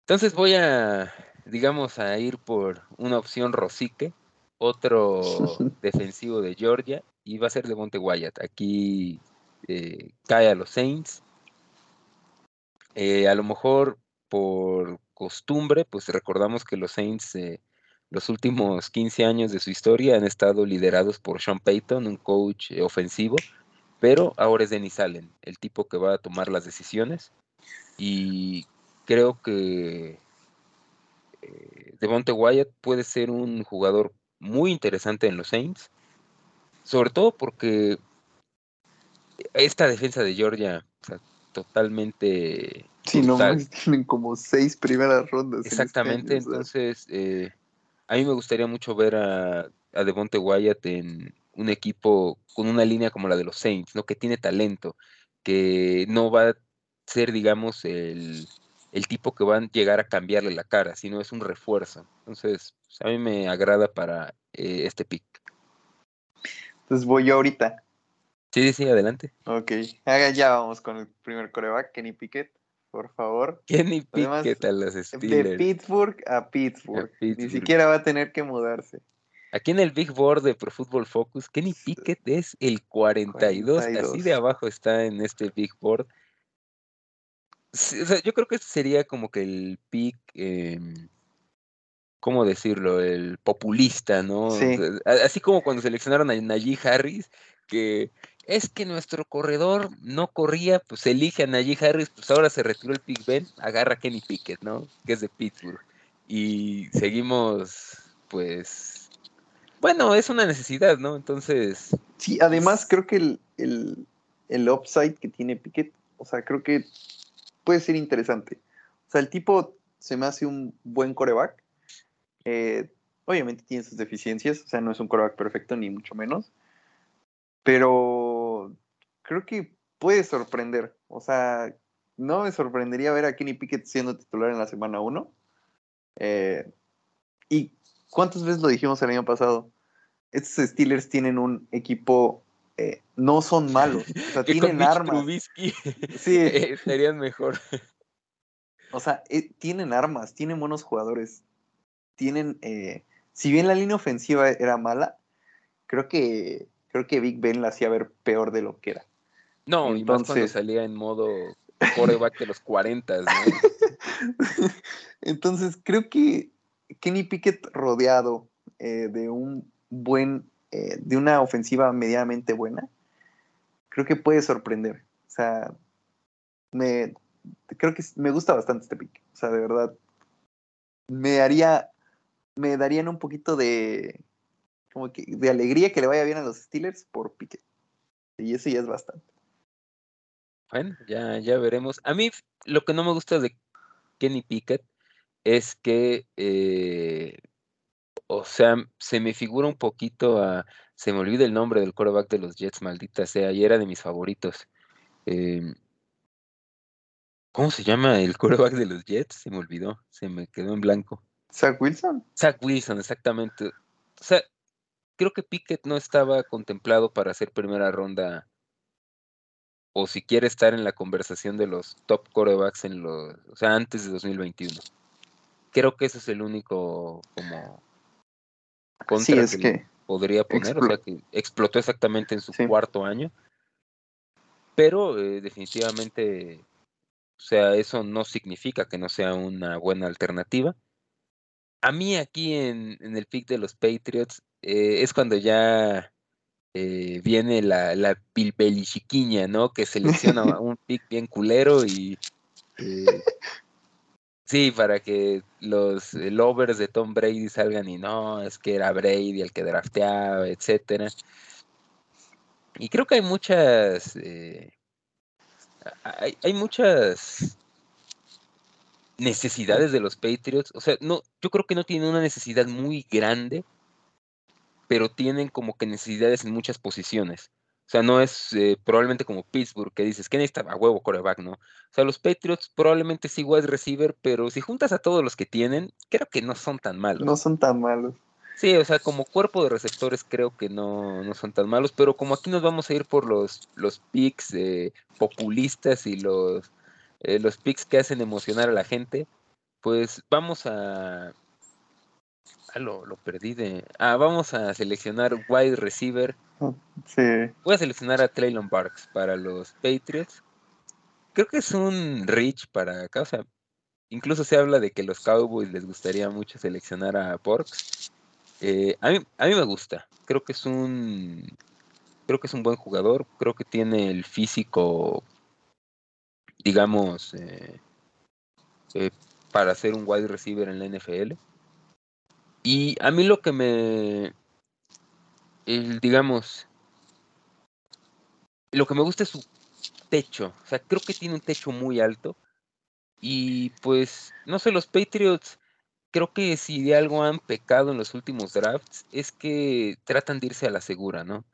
Entonces voy a, digamos, a ir por una opción Rosique, otro [LAUGHS] defensivo de Georgia, y va a ser de Monte Wyatt. Aquí eh, cae a los Saints. Eh, a lo mejor por costumbre, pues recordamos que los Saints los últimos 15 años de su historia han estado liderados por Sean Payton, un coach eh, ofensivo, pero ahora es Dennis Allen, el tipo que va a tomar las decisiones. Y creo que eh, Devonte Wyatt puede ser un jugador muy interesante en los Saints, sobre todo porque esta defensa de Georgia, totalmente. Sí, no, tienen como seis primeras rondas. Este Exactamente, entonces eh, a mí me gustaría mucho ver a, a Devonte Wyatt en un equipo con una línea como la de los Saints, ¿no? Que tiene talento, que no va a ser, digamos, el, tipo que va a llegar a cambiarle la cara, sino es un refuerzo. Entonces, pues, a mí me agrada para eh, este pick. Entonces voy yo ahorita. Sí, sí, adelante. Ok, ya vamos con el primer coreback, Kenny Pickett por favor. Kenny Pickett a los Steelers. De Pittsburgh a Pittsburgh. Ni siquiera va a tener que mudarse. Aquí en el Big Board de Pro Football Focus, Kenny Pickett es el 42, así de abajo está en este Big Board. O sea, yo creo que este sería como que el pick, em, ¿cómo decirlo? El populista, ¿no? así como cuando seleccionaron a Najee Harris, que es que nuestro corredor no corría, pues elige a Najee Harris, pues ahora se retiró el Big Ben, agarra a Kenny Pickett, ¿no? Que es de Pittsburgh. Y seguimos, pues, bueno, es una necesidad, ¿no? Entonces... Sí, además creo que el, el, el upside que tiene Pickett, o sea, creo que puede ser interesante. O sea, el tipo se me hace un buen coreback. Eh, obviamente tiene sus deficiencias, o sea, no es un coreback perfecto, ni mucho menos. Pero creo que puede sorprender. O sea, no me sorprendería ver a Kenny Pickett siendo titular en la semana 1. Eh, ¿Y cuántas veces lo dijimos el año pasado? Estos Steelers tienen un equipo, eh, no son malos, o sea, [LAUGHS] tienen armas. [LAUGHS] sí, [LAUGHS] estarían mejor. O sea, tienen armas, tienen buenos jugadores. Tienen, si bien la línea ofensiva era mala, creo que creo que Big Ben la hacía ver peor de lo que era. No, Entonces, y más cuando salía en modo coreback de los 40, ¿no? Entonces, creo que Kenny Pickett rodeado eh, de un buen, eh, de una ofensiva medianamente buena, creo que puede sorprender. O sea, me, creo que me gusta bastante este pick. O sea, de verdad, me daría, me darían un poquito de, como que de alegría que le vaya bien a los Steelers por Pickett. Y eso ya es bastante. Bueno, ya, ya veremos. A mí lo que no me gusta de Kenny Pickett es que, eh, o sea, se me figura un poquito a, se me olvida el nombre del quarterback de los Jets, maldita sea, y era de mis favoritos. Em, ¿Cómo se llama el quarterback de los Jets? Se me olvidó, se me quedó en blanco. Zach Wilson. Zach Wilson, exactamente. O sea, creo que Pickett no estaba contemplado para hacer primera ronda o si quiere estar en la conversación de los top corebacks en los, o sea, antes de 2021. Creo que ese es el único como contra que, podría poner, o sea, que explotó exactamente en su cuarto año. Pero eh, definitivamente, o sea, eso no significa que no sea una buena alternativa. A mí aquí en, en el pick de los Patriots eh, es cuando ya eh, viene la, la pilbelichiquiña, ¿no? Que selecciona [LAUGHS] un pick bien culero y. Eh, sí, para que los lovers de Tom Brady salgan y no, es que era Brady el que drafteaba, etcétera. Y creo que hay muchas. hay, hay muchas necesidades de los Patriots. O sea, no, yo creo que no tienen una necesidad muy grande pero tienen como que necesidades en muchas posiciones. O sea, no es eh, probablemente como Pittsburgh, que dices, que necesita a huevo coreback, no? O sea, los Patriots probablemente sí wide receiver, pero si juntas a todos los que tienen, creo que no son tan malos. No son tan malos. Sí, o sea, como cuerpo de receptores creo que no, no son tan malos, pero como aquí nos vamos a ir por los, los picks eh, populistas y los, eh, los picks que hacen emocionar a la gente, pues vamos a, Ah, lo, perdí de. Ah, vamos a seleccionar wide receiver. Sí. Voy a seleccionar a Traylon Barks para los Patriots. Creo que es un reach para acá. O sea, incluso se habla de que los Cowboys les gustaría mucho seleccionar a Barks. Eh, a, mí, a mí me gusta. Creo que es un. Creo que es un buen jugador. Creo que tiene el físico, digamos, eh, eh, para ser un wide receiver en la NFL. Y a mí lo que me, digamos, lo que me gusta es su techo. O sea, creo que tiene un techo muy alto. Y pues, no sé, los Patriots, creo que si de algo han pecado en los últimos drafts, es que tratan de irse a la segura, ¿no?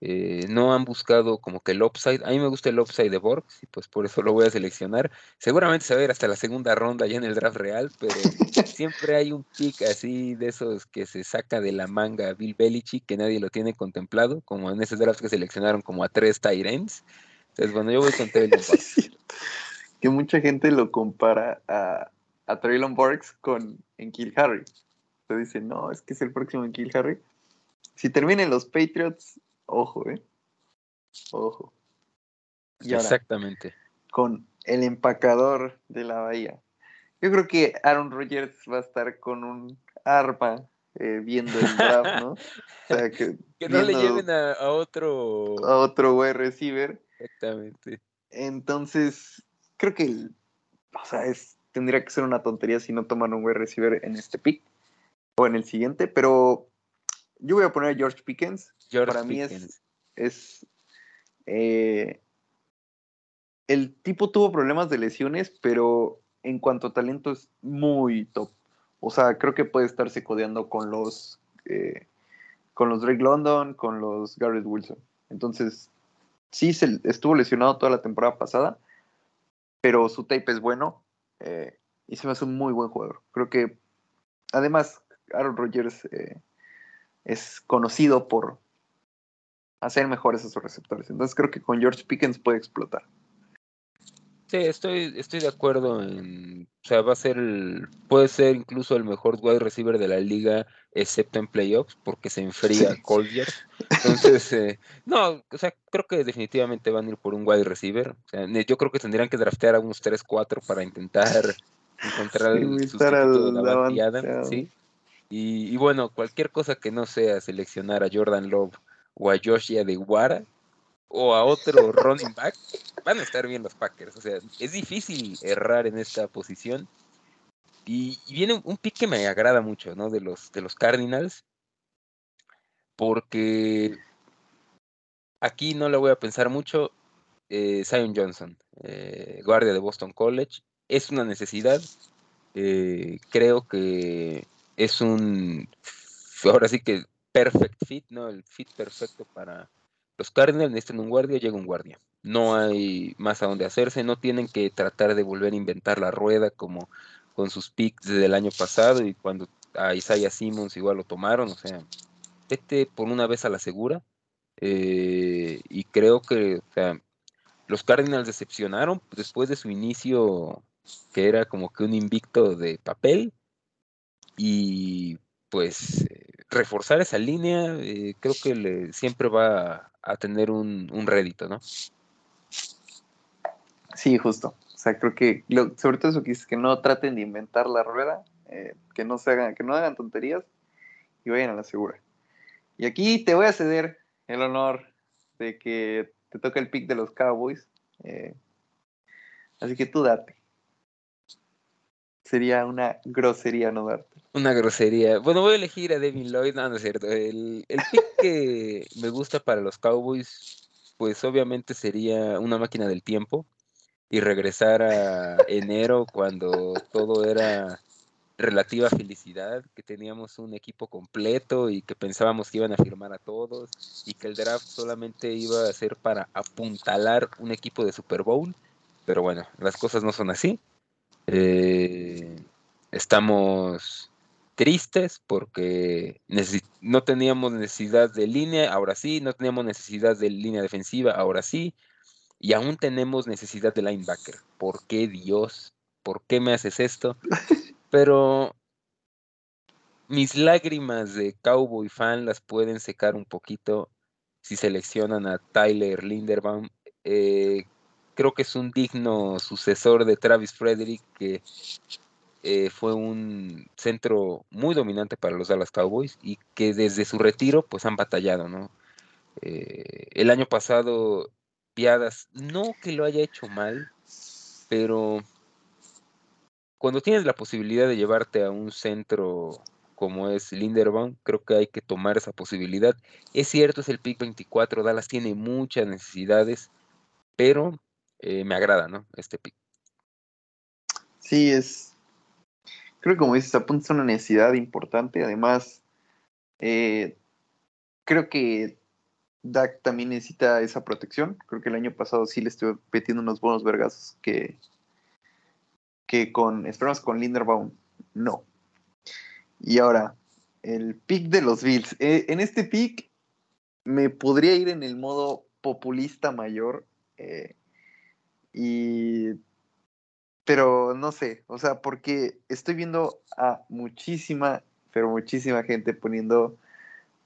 Eh, no han buscado como que el upside. A mí me gusta el upside de Borgs y pues por eso lo voy a seleccionar. Seguramente se va a ir hasta la segunda ronda ya en el draft real, pero siempre hay un pick así de esos que se saca de la manga Bill Belichick que nadie lo tiene contemplado, como en ese draft que seleccionaron como a tres Tyrants. Entonces, bueno, yo voy con Traylon [LAUGHS] Borgs. que mucha gente lo compara a, a Traylon Borgs con en Kill Harry. Se dice, no, es que es el próximo en Kill Harry. Si terminan los Patriots, Ojo, ¿eh? Ojo. Exactamente. Con el empacador de la bahía. Yo creo que Aaron Rodgers va a estar con un arma eh, viendo el draft, ¿no? [LAUGHS] O sea, que, no le lleven a, otro. A otro wide receiver. Exactamente. Entonces, creo que, o sea, es, tendría que ser una tontería si no toman un wide receiver en este pick o en el siguiente, pero yo voy a poner a George Pickens. Para mí es. Eh, el tipo tuvo problemas de lesiones, pero en cuanto a talento es muy top. O sea, creo que puede estarse codeando con los. Eh, con los Drake London, con los Garrett Wilson. Entonces, sí, se, estuvo lesionado toda la temporada pasada, pero su tape es bueno eh, y se me hace un muy buen jugador. Creo que además, Aaron Rodgers eh, es conocido por hacer mejores a sus receptores. Entonces creo que con George Pickens puede explotar. Sí, estoy, estoy de acuerdo en, o sea, va a ser, el, puede ser incluso el mejor wide receiver de la liga, excepto en playoffs, porque se enfría Collier. Entonces, eh, no, o sea, creo que definitivamente van a ir por un wide receiver. O sea, yo creo que tendrían que draftear a unos 3-4 para intentar encontrar el sustituto de la ¿sí? Y, y, bueno, cualquier cosa que no sea seleccionar a Jordan Love o a Joshia de Guara, o a otro [LAUGHS] running back, van a estar bien los Packers. O sea, es difícil errar en esta posición. Y, viene un pick que me agrada mucho, ¿no? De los, de los Cardinals. Porque aquí no le voy a pensar mucho. Eh, Zion Johnson, eh, guardia de Boston College, es una necesidad. Eh, creo que es un, ahora sí que perfect fit, ¿no? El fit perfecto para, los Cardinals necesitan un guardia, llega un guardia. No hay más a dónde hacerse, no tienen que tratar de volver a inventar la rueda como con sus picks del año pasado y cuando a Isaiah Simmons igual lo tomaron, o sea, vete por una vez a la segura. Eh, y creo que los Cardinals decepcionaron después de su inicio, que era como que un invicto de papel. Y pues eh, reforzar esa línea, eh, creo que le, siempre va a, tener un, rédito, ¿no? Sí, justo. O sea, creo que sobre todo eso que que no traten de inventar la rueda, eh, que no se hagan, que no hagan tonterías y vayan a la segura. Y aquí te voy a ceder el honor de que te toque el pick de los Cowboys. Así que tú date. Sería una grosería no darte. Una grosería. Bueno, voy a elegir a Devin Lloyd. No, no es cierto. El, el pick que me gusta para los Cowboys, pues obviamente sería una máquina del tiempo y regresar a enero cuando todo era relativa felicidad, que teníamos un equipo completo y que pensábamos que iban a firmar a todos y que el draft solamente iba a ser para apuntalar un equipo de Super Bowl. Pero bueno, las cosas no son así. Eh, estamos tristes porque no teníamos necesidad de línea, ahora sí, no teníamos necesidad de línea defensiva, ahora sí, y aún tenemos necesidad de linebacker. ¿Por qué Dios? ¿Por qué me haces esto? [LAUGHS] Pero mis lágrimas de cowboy fan las pueden secar un poquito si seleccionan a Tyler Linderbaum. Eh, creo que es un digno sucesor de Travis Frederick que eh, fue un centro muy dominante para los Dallas Cowboys y que desde su retiro pues han batallado, ¿no? Eh, el año pasado Piadas, no que lo haya hecho mal, pero cuando tienes la posibilidad de llevarte a un centro como es Linderbaum, creo que hay que tomar esa posibilidad. Es cierto, es el pick 24, Dallas tiene muchas necesidades, pero eh, me agrada, ¿no? Este pick. Sí, es, creo que como dices, apunta a una necesidad importante. Además, eh, creo que Dak también necesita esa protección. Creo que el año pasado sí le estuve metiendo unos buenos vergazos que, que con, esperamos con Linderbaum, no. Y ahora, el pick de los Bills. Eh, en este pick me podría ir en el modo populista mayor. Eh, y pero no sé, o sea, porque estoy viendo a muchísima, pero muchísima gente poniendo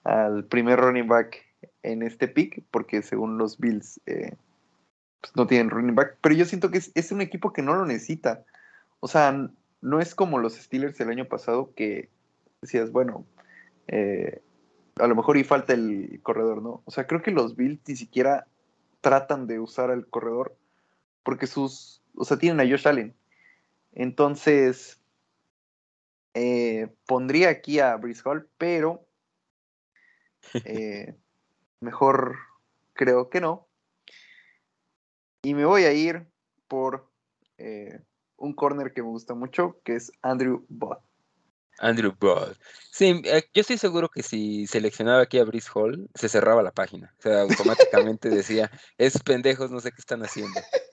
al primer running back en este pick, porque según los Bills eh, pues no tienen running back, pero yo siento que es, un equipo que no lo necesita. O sea, no es como los Steelers el año pasado que decías, bueno, eh, a lo mejor y falta el corredor, ¿no? O sea, creo que los Bills ni siquiera tratan de usar el corredor porque sus o sea, tienen a Josh Allen. Entonces, eh, pondría aquí a Brice Hall, pero eh, [LAUGHS] mejor creo que no. Y me voy a ir por eh, un corner que me gusta mucho, que es Andrew Bott. Andrew Bott. Sí, yo estoy seguro que si seleccionaba aquí a Brice Hall, se cerraba la página. O sea, automáticamente decía, esos pendejos no sé qué están haciendo. [LAUGHS]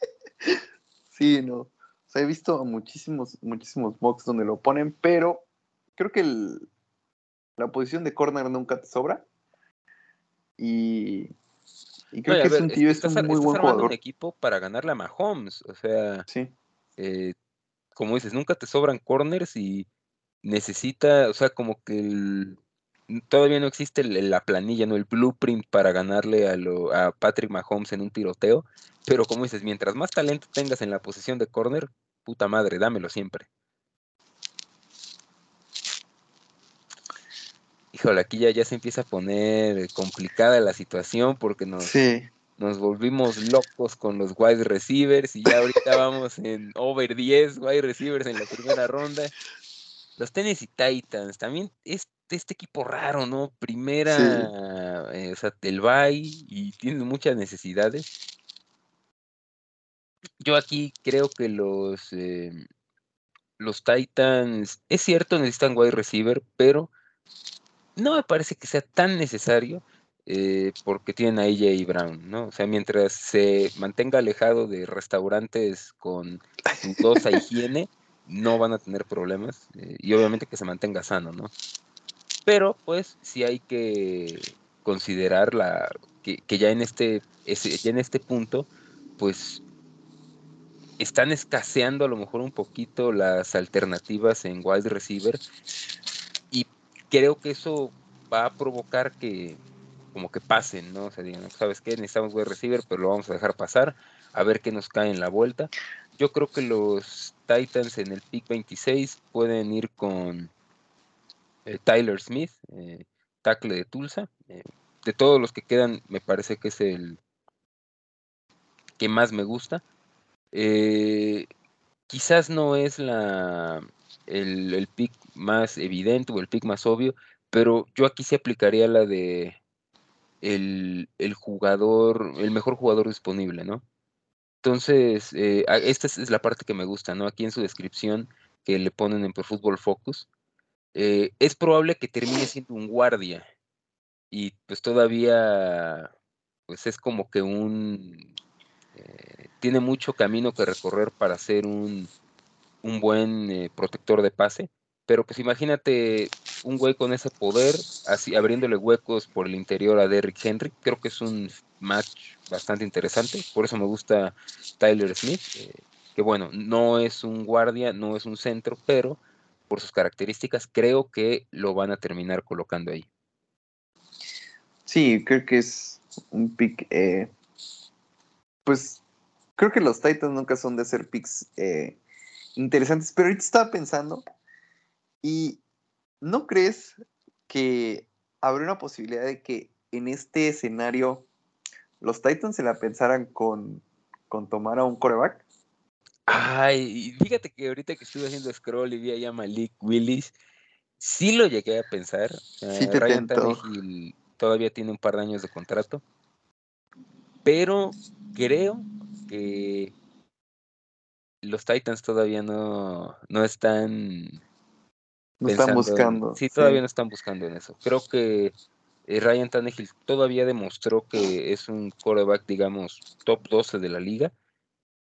Sí, no. O sea, he visto muchísimos, muchísimos mocks donde lo ponen, pero creo que la posición de corner nunca te sobra. Y, creo que es un tío, es, un muy buen jugador. un equipo para ganarle a Mahomes, o sea, sí. Eh, como dices, nunca te sobran corners y necesita, o sea, como que el, todavía no existe la planilla, no el blueprint para ganarle a, lo, a Patrick Mahomes en un tiroteo, pero como dices, mientras más talento tengas en la posición de corner, puta madre, dámelo siempre. Híjole, aquí ya, ya se empieza a poner complicada la situación porque nos, nos volvimos locos con los wide receivers y ya ahorita [LAUGHS] vamos en over 10 wide receivers en la primera ronda. Los Tennessee Titans, también es este equipo raro, ¿no? Primera, eh, o sea, el bye y tiene muchas necesidades. Yo aquí creo que los, eh, los Titans, es cierto, necesitan wide receiver, pero no me parece que sea tan necesario eh, porque tienen a AJ Brown, ¿no? O sea, mientras se mantenga alejado de restaurantes con dudosa [LAUGHS] higiene, no van a tener problemas y obviamente que se mantenga sano, ¿no? Pero pues sí hay que considerar la, que, ya, en este, ya en este punto, pues están escaseando a lo mejor un poquito las alternativas en wide receiver y creo que eso va a provocar que como que pasen, ¿no? O sea, digan, ¿sabes qué? Necesitamos wide receiver, pero lo vamos a dejar pasar, a ver qué nos cae en la vuelta. Yo creo que los Titans en el pick 26 pueden ir con Tyler Smith, eh, tackle de Tulsa. Eh, de todos los que quedan, me parece que es el que más me gusta. quizás no es la, el, pick más evidente o el pick más obvio, pero yo aquí se aplicaría la de el, el jugador, el mejor jugador disponible, ¿no? Entonces, esta es la parte que me gusta, ¿no? Aquí en su descripción que le ponen en Pro Football Focus, eh, es probable que termine siendo un guardia. Y pues todavía, pues es como que un... Eh, tiene mucho camino que recorrer para ser un, un buen eh, protector de pase. Pero pues imagínate un güey con ese poder, así abriéndole huecos por el interior a Derrick Henry. Creo que es un match bastante interesante. Por eso me gusta Tyler Smith. que bueno, no es un guardia, no es un centro, pero por sus características, creo que lo van a terminar colocando ahí. Sí, creo que es un pick. Eh, pues creo que los Titans nunca son de ser picks eh, interesantes, pero ahorita estaba pensando y ¿no crees que habría una posibilidad de que en este escenario los Titans se la pensaran con, con tomar a un coreback? Ay, fíjate que ahorita que estuve haciendo scroll y vi allá a Malik Willis, sí lo llegué a pensar. Sí te Ryan Tannehill todavía tiene un par de años de contrato, pero creo que los Titans todavía no, no están no están buscando. sí, todavía no están buscando en eso. Creo que eh, Ryan Tannehill todavía demostró que es un coreback, digamos, top 12 de la liga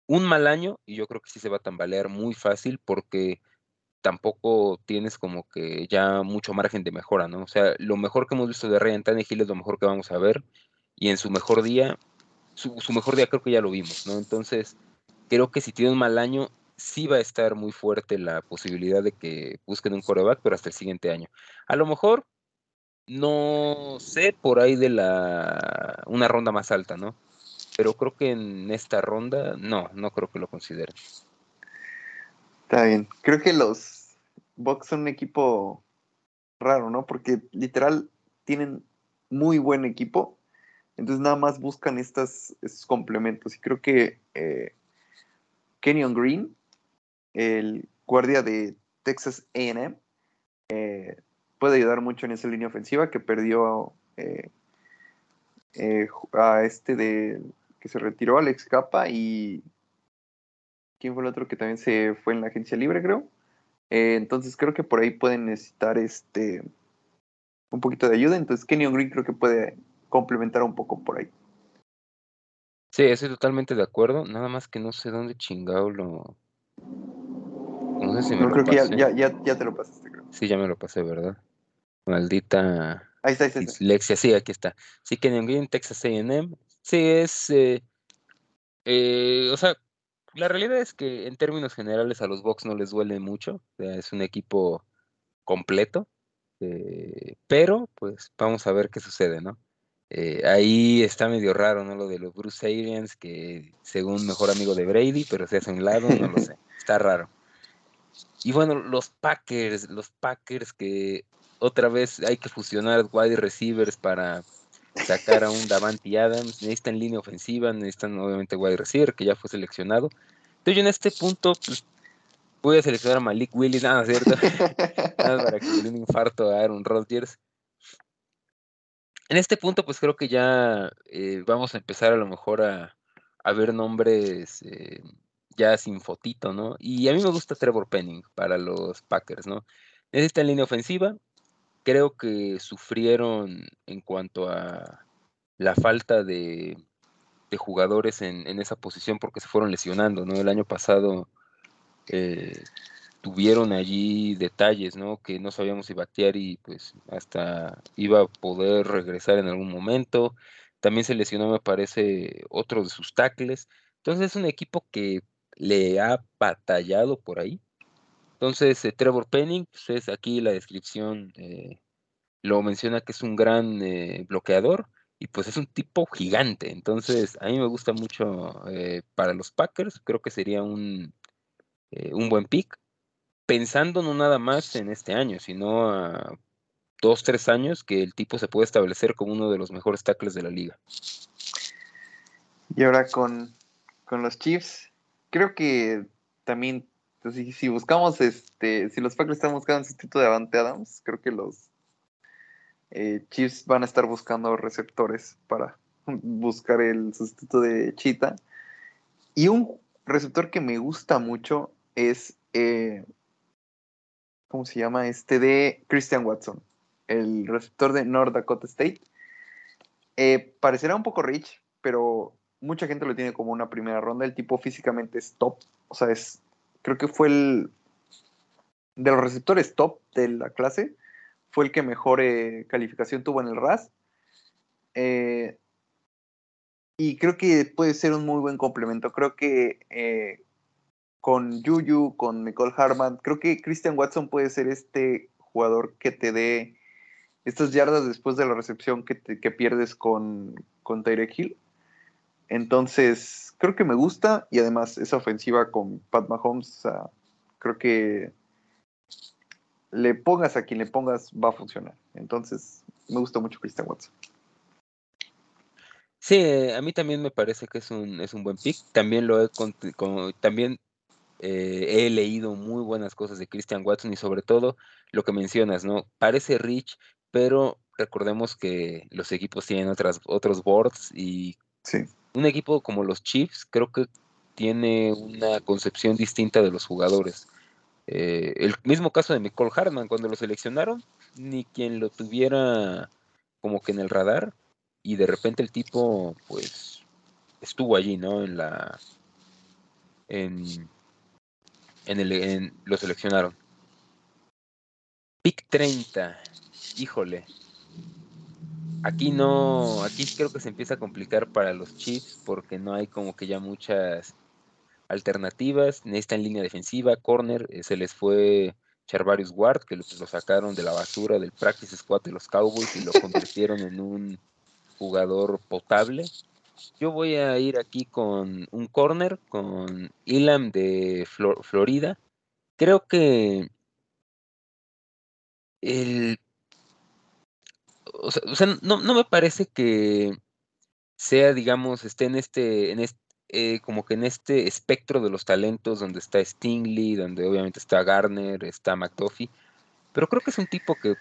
un mal año y yo creo que sí se va a tambalear muy fácil porque tampoco tienes como que ya mucho margen de mejora, ¿no? O sea, lo mejor que hemos visto de Ryan Tannehill es lo mejor que vamos a ver y en su mejor día, su, mejor día creo que ya lo vimos, ¿no? Entonces, creo que si tiene un mal año, sí va a estar muy fuerte la posibilidad de que busquen un coreback, pero hasta el siguiente año. A lo mejor, no sé, por ahí de la una ronda más alta, ¿no? Pero creo que en esta ronda no, no creo que lo consideren. Está bien. Creo que los Bucks son un equipo raro, ¿no? Porque literal tienen muy buen equipo, entonces nada más buscan estas, estos complementos. Y creo que eh, Kenyon Green, el guardia de Texas AM, eh, puede ayudar mucho en esa línea ofensiva que perdió eh, a este de que se retiró, Alex Capa, y ¿quién fue el otro que también se fue en la agencia libre, creo? Eh, entonces creo que por ahí pueden necesitar este un poquito de ayuda. Entonces Kenyon Green creo que puede complementar un poco por ahí. Sí, estoy totalmente de acuerdo. Nada más que no sé dónde chingado lo. No sé si me no, creo que ya, ya, ya, te lo pasaste, creo. Sí, ya me lo pasé, ¿verdad? Maldita Ahí está, ahí está. dislexia. Sí, aquí está. Sí, Kenyon Green, Texas A&M. Sí, es... eh, eh, o sea, la realidad es que en términos generales a los Bucks no les duele mucho. o sea, es un equipo completo. eh, pero, pues, vamos a ver qué sucede, ¿no? Eh, ahí está medio raro, ¿no? Lo de los Bruce Arians, que según mejor amigo de Brady, pero se hace un lado, no lo sé. [LAUGHS] Está raro. Y bueno, los Packers, los Packers que otra vez hay que fusionar wide receivers para sacar a un Davante Adams, necesitan línea ofensiva, necesitan obviamente wide receiver, que ya fue seleccionado. Entonces yo en este punto pues, voy a seleccionar a Malik Willis, nada, ¿cierto? [LAUGHS] Nada para que le dé un infarto a Aaron Rodgers. En este punto, pues creo que ya eh, vamos a empezar a lo mejor a, a ver nombres eh, ya sin fotito, ¿no? Y a mí me gusta Trevor Penning para los Packers, ¿no? Necesitan línea ofensiva. Creo que sufrieron en cuanto a la falta de, jugadores en, en esa posición porque se fueron lesionando, ¿no? El año pasado eh, tuvieron allí detalles, ¿no? Que no sabíamos si batear y pues hasta iba a poder regresar en algún momento. También se lesionó, me parece, otro de sus tackles. Entonces es un equipo que le ha batallado por ahí. Entonces, eh, Trevor Penning, pues es aquí la descripción, eh, lo menciona que es un gran eh, bloqueador y pues es un tipo gigante. Entonces, a mí me gusta mucho para los Packers, creo que sería un, un buen pick pensando no nada más en este año, sino a dos, tres años que el tipo se puede establecer como uno de los mejores tackles de la liga. Y ahora con, con los Chiefs, creo que también, pues, si, buscamos, este, si los Packers están buscando un sustituto de Avante Adams, creo que los eh, Chiefs van a estar buscando receptores para [LAUGHS] buscar el sustituto de Cheetah. Y un receptor que me gusta mucho es, eh, ¿cómo se llama? Este de Christian Watson, el receptor de North Dakota State. Eh, parecerá un poco rich, pero mucha gente lo tiene como una primera ronda. El tipo físicamente es top. O sea, es. Creo que fue el. De los receptores top de la clase. Fue el que mejor eh, calificación tuvo en el RAS. Eh, y creo que puede ser un muy buen complemento. Creo que eh, con Juju, con Nicole Harman, creo que Christian Watson puede ser este jugador que te dé estas yardas después de la recepción que, que pierdes con, con Tyreek Hill. Entonces, creo que me gusta y además esa ofensiva con Pat Mahomes, creo que le pongas a quien le pongas va a funcionar. Entonces, me gusta mucho Christian Watson. Sí, eh, a mí también me parece que es un, es un buen pick. También lo he también eh, he leído muy buenas cosas de Christian Watson y sobre todo lo que mencionas, ¿no? Parece rich, pero recordemos que los equipos tienen otras, otros boards y Sí. un equipo como los Chiefs creo que tiene una concepción distinta de los jugadores. Eh, el mismo caso de Nicole Hartman, cuando lo seleccionaron, ni quien lo tuviera como que en el radar, y de repente el tipo, pues, estuvo allí, ¿no? En la. En. En el. En, lo seleccionaron. Pick 30. Híjole. Aquí no. Aquí creo que se empieza a complicar para los Chiefs porque no hay como que ya muchas alternativas. Necesitan línea defensiva, corner. eh, se les fue Charvarius Ward, que lo, lo sacaron de la basura del practice squad de los Cowboys y lo [LAUGHS] convirtieron en un jugador potable. Yo voy a ir aquí con un corner, con Elam de Flor- Florida. Creo que el, o sea, o sea, no, no me parece que sea, digamos, esté en este, en eh, como que en este espectro de los talentos donde está Stingley, donde obviamente está Garner, está McDuffie, pero creo que es un tipo que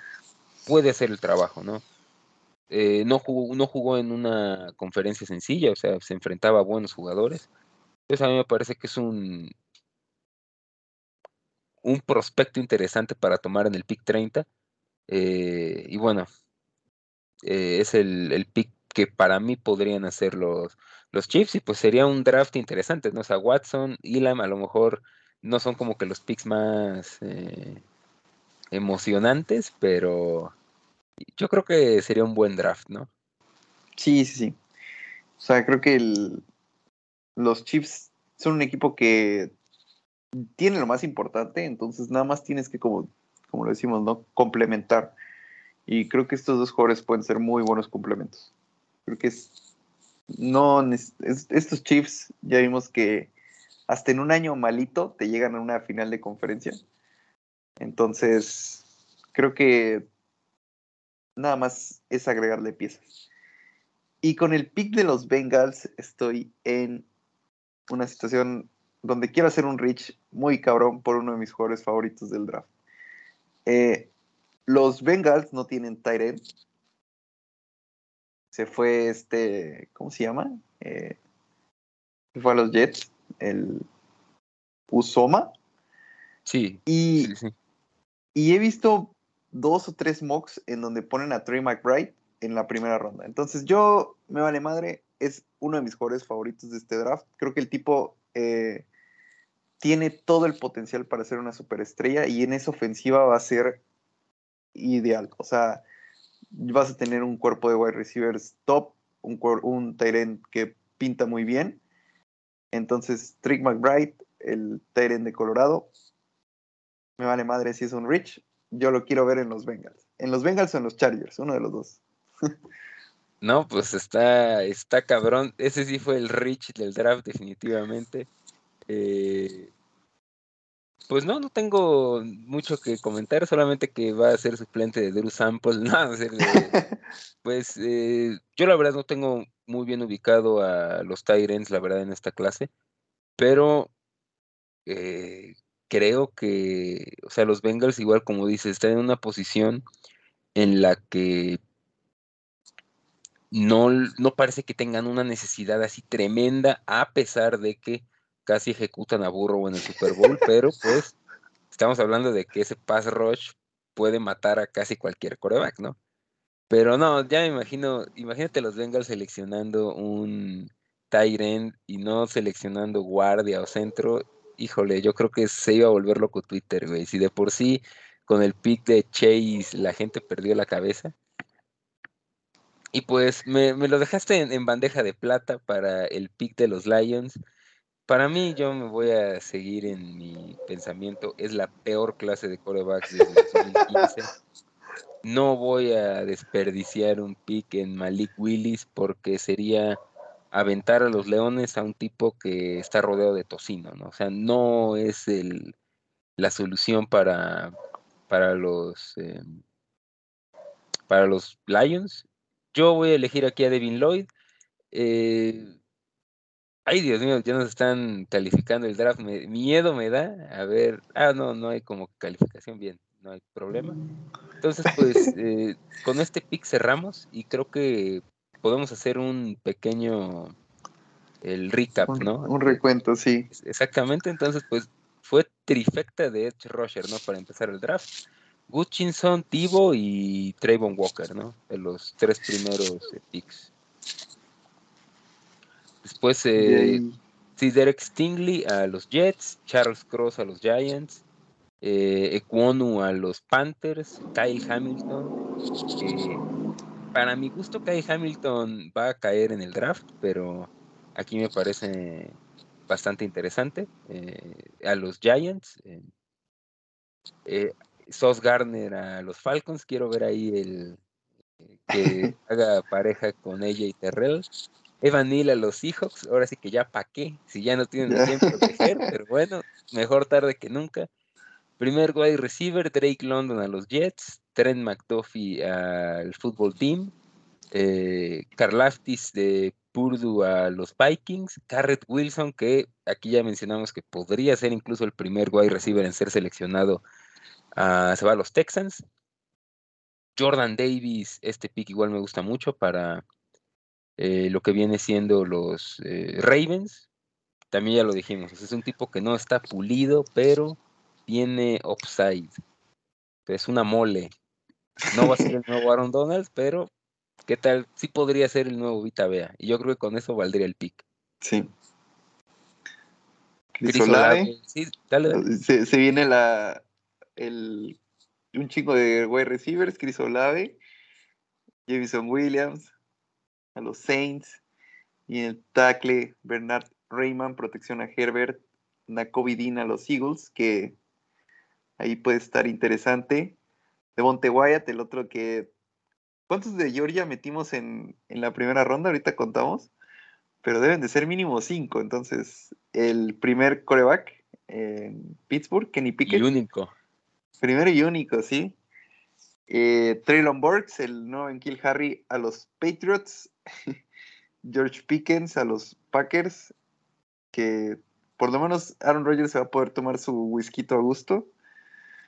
puede hacer el trabajo, ¿no? Eh, no, jugó, no jugó en una conferencia sencilla, o sea, se enfrentaba a buenos jugadores. Entonces a mí me parece que es un, un prospecto interesante para tomar en el pick 30. eh, y bueno, eh, es el, el pick que para mí podrían hacer los, los Chiefs y pues sería un draft interesante, ¿no? O sea, Watson, Elam a lo mejor no son como que los picks más, eh, emocionantes, pero yo creo que sería un buen draft, ¿no? Sí, sí, sí. O sea, creo que el, los Chiefs son un equipo que tiene lo más importante, entonces nada más tienes que, como, como lo decimos, ¿no? Complementar. Y creo que estos dos jugadores pueden ser muy buenos complementos. Creo que es. No. estos Chiefs ya vimos que hasta en un año malito te llegan a una final de conferencia. Entonces, creo que nada más es agregarle piezas. Y con el pick de los Bengals estoy en una situación donde quiero hacer un reach muy cabrón por uno de mis jugadores favoritos del draft. Eh, los Bengals no tienen tight Se fue este, ¿cómo se llama? Eh, se fue a los Jets, el Usoma. Sí. Y, sí, sí. y he visto dos o tres mocks en donde ponen a Trey McBride en la primera ronda. Entonces yo, me vale madre, es uno de mis jugadores favoritos de este draft. Creo que el tipo eh, tiene todo el potencial para ser una superestrella y en esa ofensiva va a ser ideal. O sea, vas a tener un cuerpo de wide receivers top, un, un que pinta muy bien. Entonces, Trick McBride, el Tyrant de Colorado, me vale madre si es un Rich. Yo lo quiero ver en los Bengals. En los Bengals o en los Chargers, uno de los dos. [LAUGHS] no, pues está, está cabrón. Ese sí fue el Rich del draft, definitivamente. Eh, pues no, no tengo mucho que comentar, solamente que va a ser suplente de Drew Sample. [LAUGHS] No, [LAUGHS] pues eh, yo la verdad no tengo muy bien ubicado a los Tyrants, la verdad, en esta clase, pero eh, creo que, o sea, los Bengals, igual como dices, están en una posición en la que no, no parece que tengan una necesidad así tremenda, a pesar de que casi ejecutan a Burrow en el Super Bowl, pero pues estamos hablando de que ese pass rush puede matar a casi cualquier coreback, ¿no? Pero no, ya me imagino, imagínate los Bengals seleccionando un tight y no seleccionando guardia o centro. Híjole, yo creo que se iba a volver loco Twitter, güey. Si de por sí con el pick de Chase la gente perdió la cabeza. Y pues me, lo dejaste en, bandeja de plata para el pick de los Lions. Para mí, yo me voy a seguir en mi pensamiento. Es la peor clase de corebacks desde 2015. No voy a desperdiciar un pick en Malik Willis porque sería aventar a los Leones a un tipo que está rodeado de tocino, ¿no? O sea, no es el, la solución para, para los eh, para los Lions. Yo voy a elegir aquí a Devin Lloyd. Eh, Ay, Dios mío, ya nos están calificando el draft. miedo me da. A ver, ah, no, no hay como calificación bien, no hay problema. Entonces, pues, [LAUGHS] eh, con este pick cerramos y creo que podemos hacer un pequeño, el recap, ¿no? Un recuento, sí. Exactamente, entonces, pues, fue trifecta de Edge Rusher, ¿no? Para empezar el draft. Hutchinson, Tivo y Trayvon Walker, ¿no? De los tres primeros eh, picks. Después, eh, sí, Derek Stingley a los Jets, Charles Cross a los Giants, eh, a los Panthers, Kyle Hamilton. para mi gusto, Kyle Hamilton va a caer en el draft, pero aquí me parece bastante interesante. Eh, a los Giants, eh, eh Sos Garner a los Falcons, quiero ver ahí el que [LAUGHS] haga pareja con ella y Terrell. Evan Neal a los Seahawks, ahora sí que ya pa' qué, si ya no tienen a quién proteger, pero bueno, mejor tarde que nunca. Primer wide receiver, Drake London a los Jets, Trent McDuffie al Football Team, eh, Karlaftis de Purdue a los Vikings, Garrett Wilson, que aquí ya mencionamos que podría ser incluso el primer wide receiver en ser seleccionado, uh, se va a los Texans. Jordan Davis, este pick igual me gusta mucho para eh, lo que viene siendo los eh, Ravens. También ya lo dijimos, es un tipo que no está pulido, pero tiene upside. Es una mole. No va a ser el nuevo Aaron Donald, pero ¿qué tal? Sí podría ser el nuevo Vita Bea. Y yo creo que con eso valdría el pick. Sí. Chris Olave. Sí, Se, viene la, el un chingo de wide receivers, Chris Olave, Jameson Williams, a los Saints, y en el tackle Bernard Rayman, protección a Herbert, Nakobe Dean a los Eagles, que ahí puede estar interesante. Devonte Wyatt, el otro que... ¿Cuántos de Georgia metimos en, en la primera ronda? Ahorita contamos. Pero deben de ser mínimo cinco. Entonces, el primer coreback en Pittsburgh, Kenny Pickett. Y único. Primero y único, sí. Eh, Traylon Burks, el nuevo en Kill Harry a los Patriots. [LAUGHS] George Pickens a los Packers. Que por lo menos Aaron Rodgers se va a poder tomar su whisky a gusto.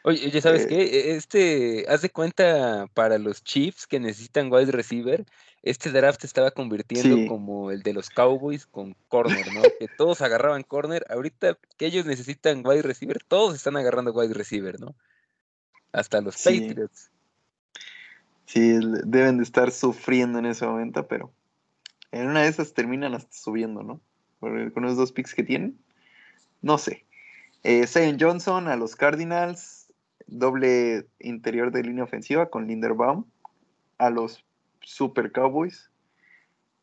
Oye, ya sabes qué, e, este, haz de cuenta para los Chiefs que necesitan wide receiver, este draft estaba convirtiendo como el de los Cowboys con corner, ¿no? que [LAUGHS] todos agarraban corner, ahorita que ellos necesitan wide receiver, todos están agarrando wide receiver, ¿no? Hasta los Patriots. Sí, deben de estar sufriendo en ese momento, pero en una de esas terminan hasta subiendo, ¿no? Con los dos picks que tienen. No sé. Eh, Johnson a los Cardinals, doble interior de línea ofensiva con Linderbaum a los Super Cowboys.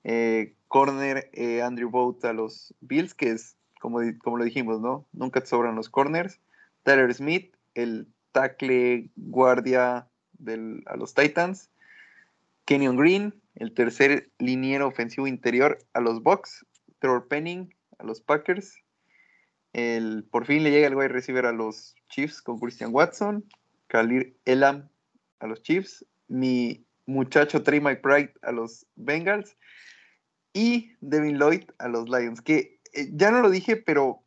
Eh, corner eh, Andrew Boat a los Bills, que es como, como lo dijimos, ¿no? Nunca te sobran los corners. Tyler Smith, el tackle guardia a los Titans. Kenyon Green, el tercer liniero ofensivo interior a los Bucks. Trevor Penning a los Packers. El, por fin le llega el wide receiver a los Chiefs con Christian Watson. Khalil Elam a los Chiefs. Mi muchacho Trey McBride a los Bengals. Y Devin Lloyd a los Lions. Que eh, ya no lo dije, pero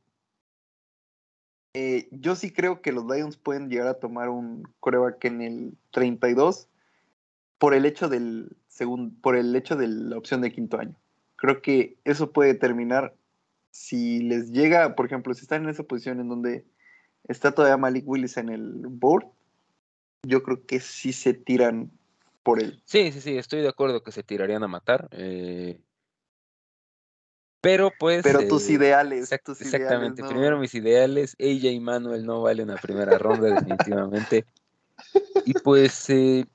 eh, yo sí creo que los Lions pueden llegar a tomar un coreback en el 32 por el hecho del segundo, por el hecho de la opción de quinto año. Creo que eso puede terminar si les llega, por ejemplo, si están en esa posición en donde está todavía Malik Willis en el board, yo creo que sí se tiran por él. Sí, sí, sí, estoy de acuerdo que se tirarían a matar. Eh, pero pues. Pero tus eh, ideales. exactamente. Primero mis ideales. Ella y Manuel no vale una primera ronda, definitivamente. Y pues eh,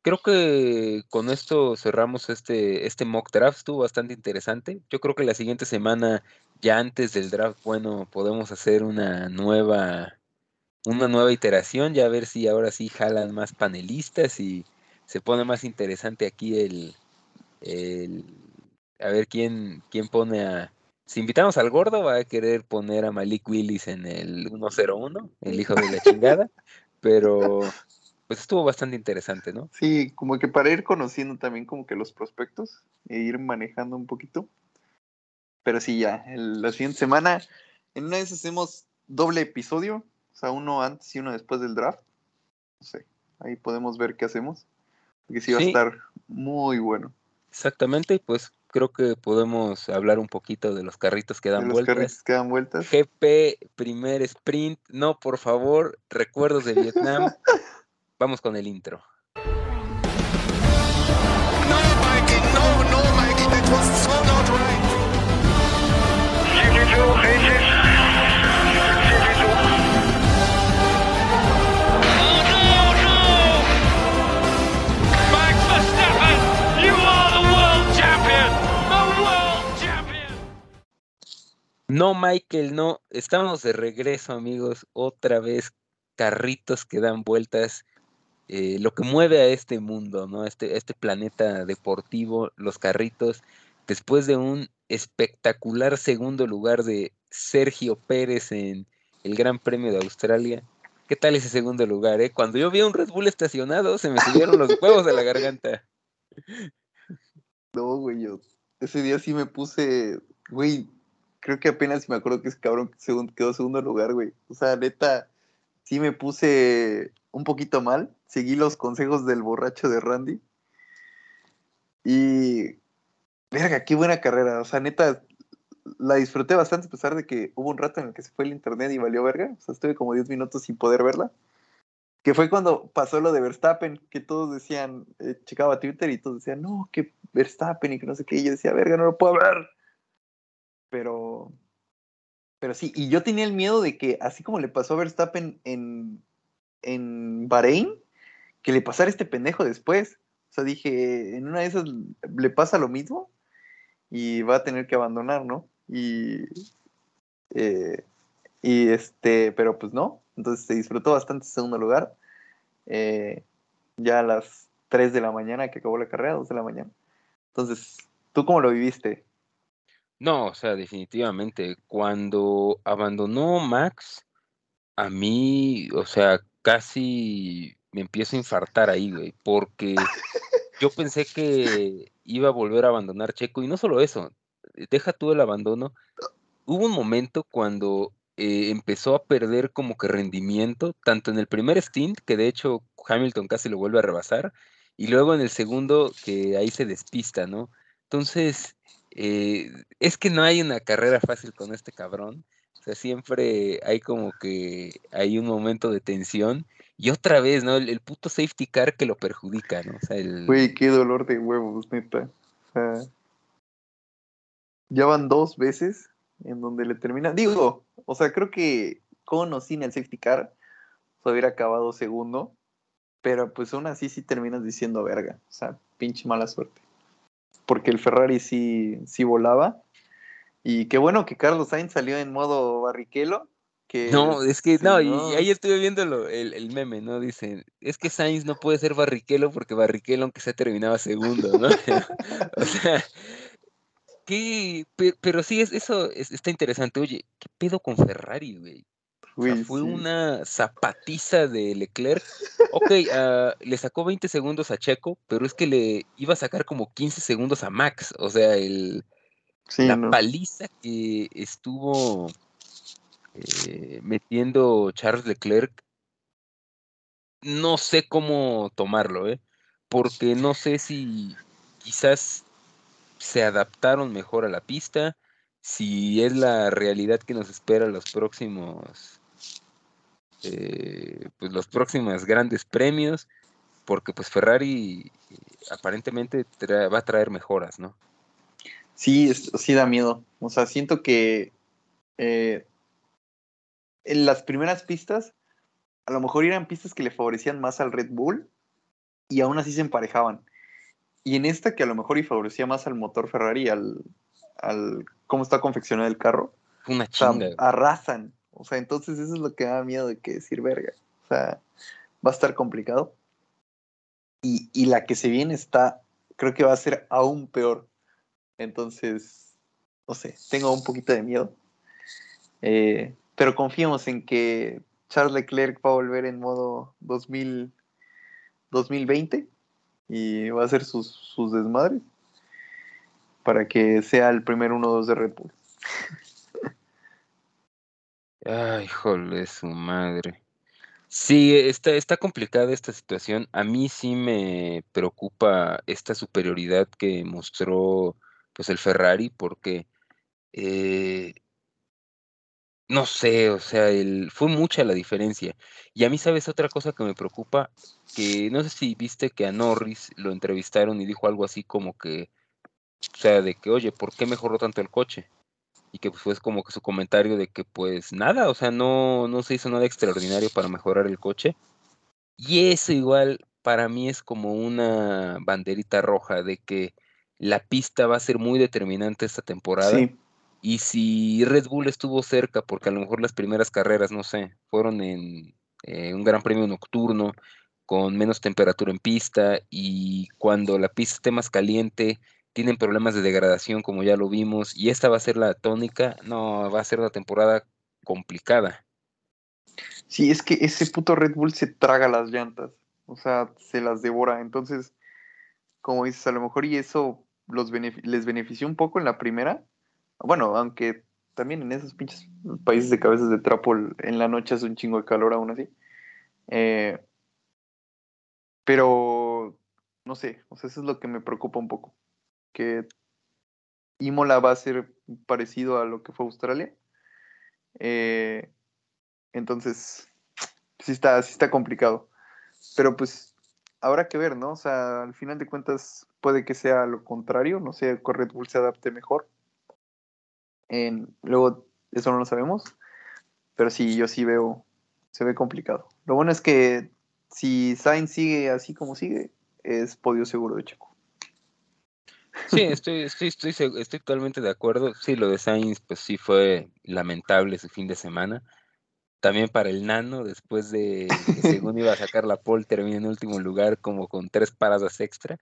creo que con esto cerramos este, este mock draft, estuvo bastante interesante. Yo creo que la siguiente semana, ya antes del draft, bueno, podemos hacer una nueva, una nueva iteración, ya a ver si ahora sí jalan más panelistas y se pone más interesante aquí el, el a ver quién, quién pone a. Si invitamos al gordo, va a querer poner a Malik Willis en el 101, el hijo de la chingada. [LAUGHS] pero pues estuvo bastante interesante, ¿no? Sí, como que para ir conociendo también como que los prospectos e ir manejando un poquito. Pero sí, ya, la siguiente semana, en una vez hacemos doble episodio, o sea, uno antes y uno después del draft. No sé, ahí podemos ver qué hacemos, porque sí va a estar muy bueno. Exactamente, pues creo que podemos hablar un poquito de los carritos que dan los vueltas. Carritos que dan vueltas. GP, primer sprint, no, por favor, recuerdos de Vietnam. [LAUGHS] Vamos con el intro. No, Michael, no. Estamos de regreso, amigos. Otra vez, carritos que dan vueltas. Eh, lo que mueve a este mundo, ¿no? Este, este planeta deportivo, los carritos, después de un espectacular segundo lugar de Sergio Pérez en el Gran Premio de Australia. ¿Qué tal ese segundo lugar, eh? Cuando yo vi a un Red Bull estacionado, se me subieron los huevos de la garganta. [LAUGHS] No, güey, yo ese día sí me puse, güey, creo que apenas me acuerdo que ese cabrón quedó segundo lugar, güey. O sea, neta, sí me puse un poquito mal. Seguí los consejos del borracho de Randy. Y. Verga, qué buena carrera. O sea, neta, la disfruté bastante a pesar de que hubo un rato en el que se fue el internet y valió verga. O sea, estuve como 10 minutos sin poder verla. Que fue cuando pasó lo de Verstappen, que todos decían, eh, checaba Twitter y todos decían, no, que Verstappen y que no sé qué. Y yo decía, verga, no lo puedo ver. Pero. Pero sí, y yo tenía el miedo de que, así como le pasó a Verstappen en en Bahrein que le pasara este pendejo después. O sea, dije, en una de esas le pasa lo mismo y va a tener que abandonar, ¿no? Y, eh, y este, pero pues no. Entonces se disfrutó bastante el segundo lugar. Eh, ya a las 3 de la mañana que acabó la carrera, 2 de la mañana. Entonces, ¿tú cómo lo viviste? No, o sea, definitivamente. Cuando abandonó Max, a mí, o sea, casi me empiezo a infartar ahí, güey, porque yo pensé que iba a volver a abandonar Checo y no solo eso, deja tú el abandono. Hubo un momento cuando eh, empezó a perder como que rendimiento, tanto en el primer stint, que de hecho Hamilton casi lo vuelve a rebasar, y luego en el segundo, que ahí se despista, ¿no? Entonces, eh, es que no hay una carrera fácil con este cabrón. O sea, siempre hay como que hay un momento de tensión. Y otra vez, ¿no? El, puto safety car que lo perjudica, ¿no? O sea, el... Güey, qué dolor de huevos, neta. O sea, ya van dos veces en donde le termina. Digo, o sea, creo que con o sin el safety car se hubiera acabado segundo. Pero pues aún así sí terminas diciendo verga. O sea, pinche mala suerte. Porque el Ferrari sí, sí volaba. Y qué bueno que Carlos Sainz salió en modo barriquelo. Que, no, es que no, y ahí estuve viendo el, el, meme, ¿no? Dicen, es que Sainz no puede ser barriquelo porque barriquelo aunque se terminaba segundo, ¿no? [LAUGHS] o sea, ¿qué? Pero, sí, es, eso está interesante. Oye, ¿qué pedo con Ferrari, güey? Fue una zapatiza de Leclerc. Ok, uh, le sacó 20 segundos a Checo, pero es que le iba a sacar como 15 segundos a Max. O sea, el, la paliza que estuvo eh, metiendo Charles Leclerc, no sé cómo tomarlo, ¿eh? Porque no sé si quizás se adaptaron mejor a la pista, si es la realidad que nos espera los próximos eh, pues los próximos grandes premios, porque pues Ferrari eh, aparentemente va a traer mejoras, ¿no? Sí, sí da miedo. O sea, siento que eh, en las primeras pistas, a lo mejor eran pistas que le favorecían más al Red Bull y aún así se emparejaban. Y en esta que a lo mejor y favorecía más al motor Ferrari, al, al cómo está confeccionado el carro, una chinga. arrasan. O sea, entonces eso es lo que da miedo de que decir verga. O sea, va a estar complicado. Y, y la que se viene está, creo que va a ser aún peor. Entonces, no sé, tengo un poquito de miedo. Eh, pero confiamos en que Charles Leclerc va a volver en modo 2000, 2020 y va a hacer sus, sus desmadres para que sea el primer 1-2 de Red Bull. Ay, jole, su madre. Sí, está, está complicada esta situación. A mí sí me preocupa esta superioridad que mostró pues el Ferrari, porque eh, no sé, o sea, fue mucha la diferencia. Y a mí, ¿sabes otra cosa que me preocupa? Que no sé si viste que a Norris lo entrevistaron y dijo algo así como que, o sea, de que, oye, ¿por qué mejoró tanto el coche? Y que pues, fue como que su comentario de que pues nada, o sea, no, no se hizo nada extraordinario para mejorar el coche. Y eso igual para mí es como una banderita roja de que la pista va a ser muy determinante esta temporada. Y si Red Bull estuvo cerca, porque a lo mejor las primeras carreras, no sé, fueron en eh, un gran premio nocturno, con menos temperatura en pista, y cuando la pista esté más caliente, tienen problemas de degradación, como ya lo vimos, y esta va a ser la tónica, no, va a ser una temporada complicada. Sí, es que ese puto Red Bull se traga las llantas, o sea, se las devora, entonces, como dices, a lo mejor y eso los les benefició un poco en la primera, bueno, aunque también en esos pinches países de cabezas de trapo en la noche hace un chingo de calor aún así. Eh, pero, no sé, o sea, eso es lo que me preocupa un poco que Imola va a ser parecido a lo que fue Australia. Eh, entonces, sí está, sí está complicado. Pero pues habrá que ver, ¿no? O sea, al final de cuentas puede que sea lo contrario, no sé, que Red Bull se adapte mejor. luego, eso no lo sabemos. Pero sí, yo sí veo, se ve complicado. Lo bueno es que si Sainz sigue así como sigue, es podio seguro de Checo. Sí, estoy, estoy, estoy, estoy totalmente de acuerdo. Sí, lo de Sainz, pues sí fue lamentable ese fin de semana. También para el Nano, después de que según iba a sacar la pole, termina en último lugar como con tres paradas extra.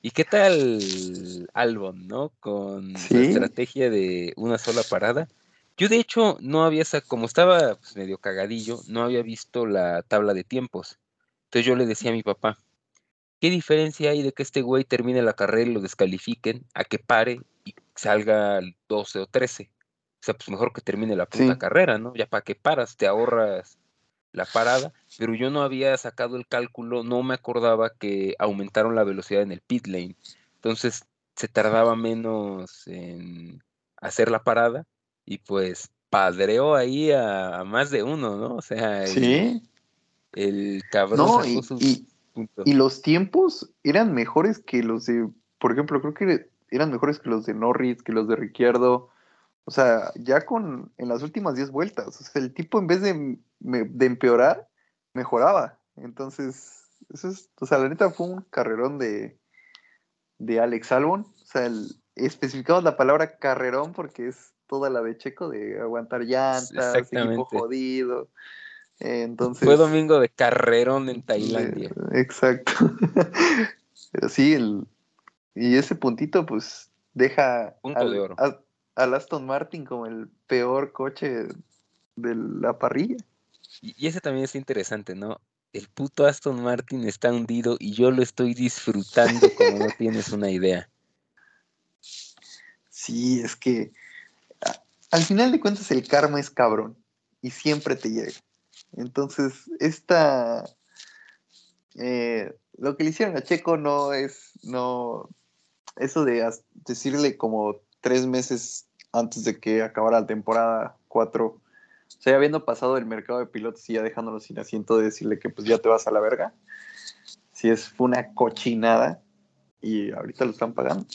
¿Y qué tal Albon, no? Con su estrategia de una sola parada. Yo de hecho no había, como estaba pues, medio cagadillo, no había visto la tabla de tiempos. Entonces yo le decía a mi papá, ¿qué diferencia hay de que este güey termine la carrera y lo descalifiquen a que pare y salga al 12 o 13? O sea, pues mejor que termine la puta carrera, ¿no? Ya para que paras, te ahorras la parada, pero yo no había sacado el cálculo, no me acordaba que aumentaron la velocidad en el pit lane. Entonces se tardaba menos en hacer la parada y pues padreó ahí a, más de uno, ¿no? O sea, el, sí. el cabrón y, y, los tiempos eran mejores que los de, por ejemplo, creo que eran mejores que los de Norris, que los de Ricciardo. O sea, ya con en las últimas 10 vueltas, o sea, el tipo en vez de de empeorar, mejoraba. Entonces, eso es, o sea, la neta fue un carrerón de, de Alex Albon. O sea, especificamos la palabra carrerón porque es toda la de Checo de aguantar llantas, equipo jodido. Entonces, fue domingo de carrerón en Tailandia. exacto. [LAUGHS] Pero sí, el, y ese puntito, pues, deja Punto de oro. al Aston Martin como el peor coche de la parrilla. Y, ese también es interesante, ¿no? El puto Aston Martin está hundido y yo lo estoy disfrutando como no [LAUGHS] tienes una idea. Sí, es que al final de cuentas el karma es cabrón y siempre te llega. Entonces, esta... Eh, lo que le hicieron a Checo no es, no, eso de decirle como tres meses antes de que acabara la temporada 4, o sea, habiendo pasado el mercado de pilotos y ya dejándolo sin asiento de decirle que pues ya te vas a la verga. Si es, una cochinada y ahorita lo están pagando.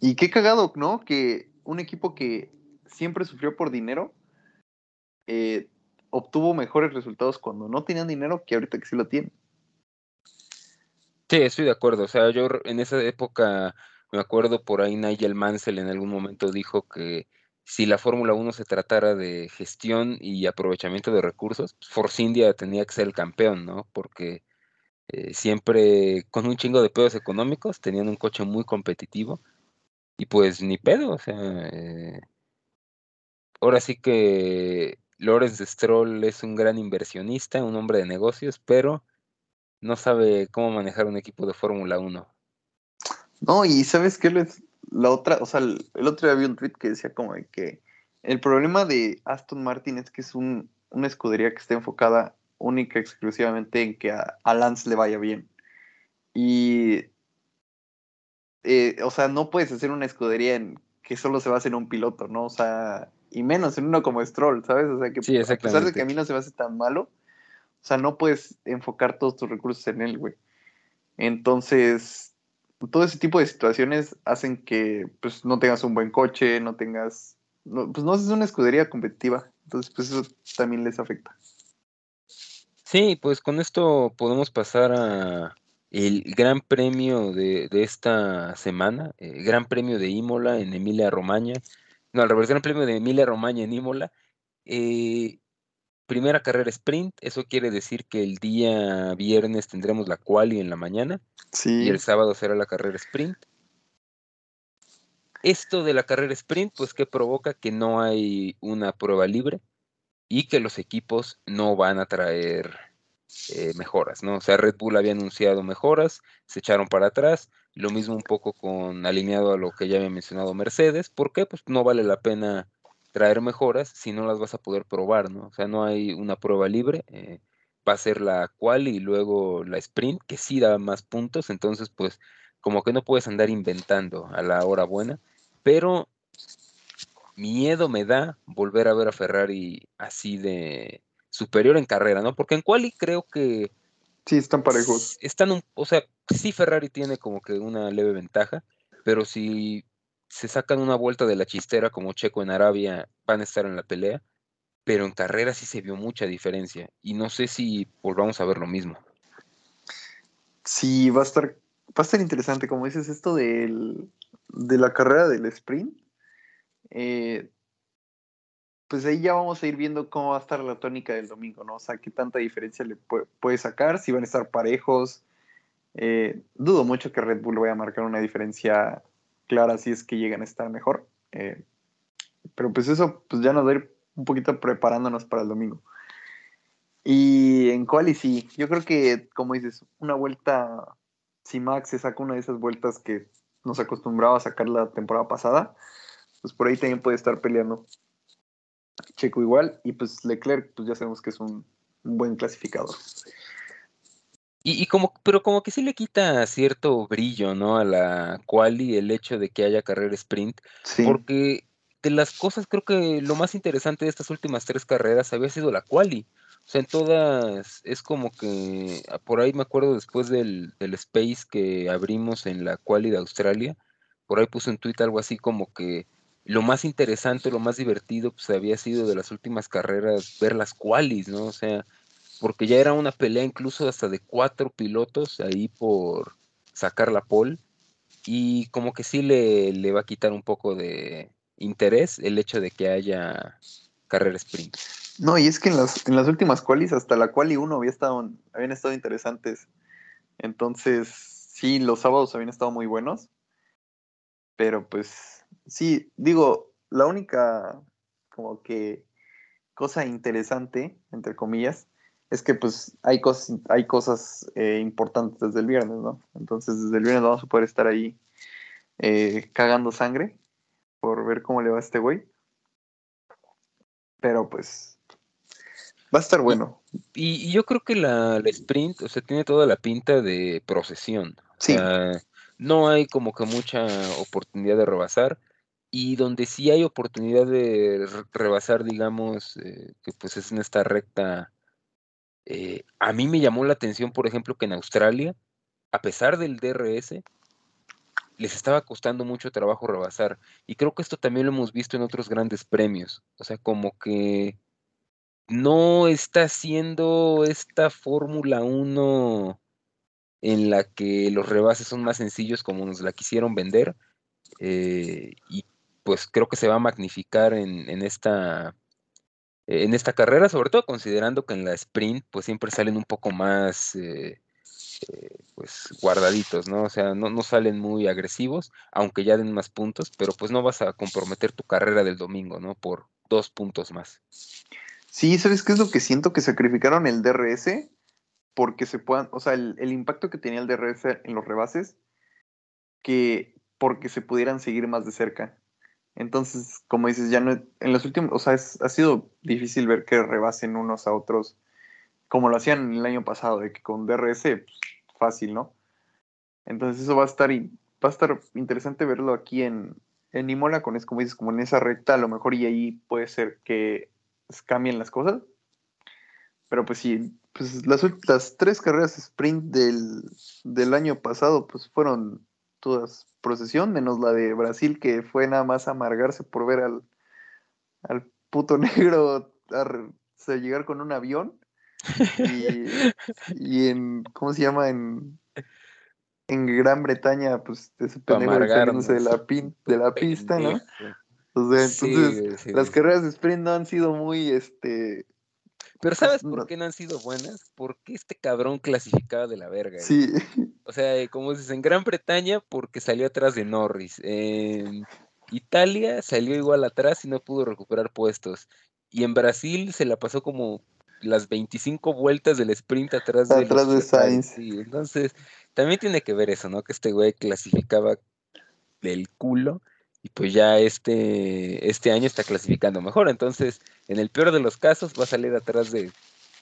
Y qué cagado, ¿no? Que un equipo que siempre sufrió por dinero eh, obtuvo mejores resultados cuando no tenían dinero que ahorita que sí lo tienen. Sí, estoy de acuerdo. O sea, yo en esa época me acuerdo por ahí Nigel Mansell en algún momento dijo que si la Fórmula 1 se tratara de gestión y aprovechamiento de recursos, pues, Force India tenía que ser el campeón, ¿no? Porque eh, siempre con un chingo de pedos económicos tenían un coche muy competitivo y pues ni pedo, o sea, eh, ahora sí que Lawrence Stroll es un gran inversionista, un hombre de negocios, pero no sabe cómo manejar un equipo de Fórmula 1. No, y ¿sabes qué les, la otra, o sea, el, otro día había un tweet que decía como de que el problema de Aston Martin es que es un, una escudería que está enfocada única exclusivamente en que a, Lance le vaya bien. Y, eh, o sea, no puedes hacer una escudería en que solo se base en un piloto, ¿no? O sea, y menos en uno como Stroll, ¿sabes? O sea, que a pesar de que a mí no se me hace tan malo, o sea, no puedes enfocar todos tus recursos en él, güey. Entonces, todo ese tipo de situaciones hacen que pues no tengas un buen coche, no tengas, pues no es una escudería competitiva, entonces pues eso también les afecta. Sí, pues con esto podemos pasar a el gran premio de, esta semana, el gran premio de Imola en Emilia Romagna, no, al revés, gran premio de Emilia Romagna en Imola, eh, primera carrera sprint, eso quiere decir que el día viernes tendremos la quali en la mañana y el sábado será la carrera sprint. Esto de la carrera sprint, pues que provoca que no hay una prueba libre y que los equipos no van a traer eh, mejoras, ¿no? O sea, Red Bull había anunciado mejoras, se echaron para atrás, lo mismo un poco con alineado a lo que ya había mencionado Mercedes, ¿por qué? Pues no vale la pena traer mejoras si no las vas a poder probar, ¿no? O sea, no hay una prueba libre, eh, va a ser la cual y luego la sprint, que sí da más puntos, entonces pues como que no puedes andar inventando a la hora buena, pero miedo me da volver a ver a Ferrari así de superior en carrera, ¿no? Porque en quali creo que sí están parejos. Están o sea, sí Ferrari tiene como que una leve ventaja, pero si se sacan una vuelta de la chistera como Checo en Arabia, van a estar en la pelea. pero en carrera sí se vio mucha diferencia y no sé si volvamos a ver lo mismo. Sí, va a estar, va a estar interesante, como dices, esto del, de la carrera del sprint. Eh, pues ahí ya vamos a ir viendo cómo va a estar la tónica del domingo, ¿no? O sea, qué tanta diferencia le puede, sacar, si van a estar parejos. Eh, dudo mucho que Red Bull vaya a marcar una diferencia clara si es que llegan a estar mejor. Eh, pero pues eso pues ya nos va a ir un poquito preparándonos para el domingo. Y en quali sí, yo creo que, como dices, una vuelta, si Max se saca una de esas vueltas que nos acostumbraba a sacar la temporada pasada, pues por ahí también puede estar peleando. Checo igual, y pues Leclerc, pues ya sabemos que es un, buen clasificador. Y, como, pero como que sí le quita cierto brillo, ¿no? A la quali el hecho de que haya carrera sprint. Porque de las cosas, creo que lo más interesante de estas últimas tres carreras había sido la quali. O sea, en todas es como que, ah, por ahí me acuerdo después del, del space que abrimos en la quali de Australia, por ahí puse un tweet algo así como que lo más interesante, lo más divertido, pues había sido de las últimas carreras ver las qualis, ¿no? O sea, porque ya era una pelea incluso hasta de cuatro pilotos ahí por sacar la pole y como que sí le, le va a quitar un poco de, interés el hecho de que haya carrera sprint. No, y es que en las, en las últimas qualis, hasta la quali 1 había estado, habían estado interesantes. Entonces, sí, los sábados habían estado muy buenos. Pero pues, sí, digo, la única como que cosa interesante, entre comillas, es que pues hay cosas, hay cosas eh, importantes desde el viernes, ¿no? Entonces desde el viernes vamos a poder estar ahí eh, cagando sangre por ver cómo le va a este güey. Pero pues va a estar bueno. Y, yo creo que la, sprint, o sea, tiene toda la pinta de procesión. Sí. no hay como que mucha oportunidad de rebasar. Y donde sí hay oportunidad de rebasar, digamos, eh, que pues es en esta recta. Eh, a mí me llamó la atención, por ejemplo, que en Australia, a pesar del DRS, les estaba costando mucho trabajo rebasar. Y creo que esto también lo hemos visto en otros grandes premios. O sea, como que no está siendo esta Fórmula 1 en la que los rebases son más sencillos como nos la quisieron vender. Eh, y pues creo que se va a magnificar en, esta en esta carrera, sobre todo considerando que en la sprint pues siempre salen un poco más eh, eh, pues guardaditos, ¿no? O sea, no, no salen muy agresivos, aunque ya den más puntos, pero pues no vas a comprometer tu carrera del domingo, ¿no? Por dos puntos más. Sí, ¿sabes qué es lo que siento? Que sacrificaron el DRS porque se puedan, o sea, el, impacto que tenía el DRS en los rebases, que porque se pudieran seguir más de cerca. Entonces, como dices, ya no, en los últimos, o sea, ha sido difícil ver que rebasen unos a otros como lo hacían el año pasado, de que con DRS, pues, fácil, ¿no? Entonces eso va a estar, va a estar interesante verlo aquí en, en Imola, con es como dices, como en esa recta, a lo mejor y ahí puede ser que cambien las cosas. Pero pues sí, pues las, las tres carreras sprint del, del año pasado, pues fueron todas procesión, menos la de Brasil, que fue nada más amargarse por ver al, al puto [LAUGHS] negro a, llegar con un avión. Y, en, ¿cómo se llama? En, en Gran Bretaña, pues ese pendejo de la, pin, de la pista, ¿no? O sea, entonces las carreras de sprint no han sido muy, este... Pero ¿sabes por qué no han sido buenas? Porque este cabrón clasificaba de la verga. Sí. O sea, como dices, en Gran Bretaña porque salió atrás de Norris. En Italia salió igual atrás y no pudo recuperar puestos. Y en Brasil se la pasó como las 25 vueltas del sprint atrás de, atrás de Sainz. entonces, también tiene que ver eso, ¿no? Que este güey clasificaba del culo y pues ya este, este año está clasificando mejor. Entonces, en el peor de los casos, va a salir atrás de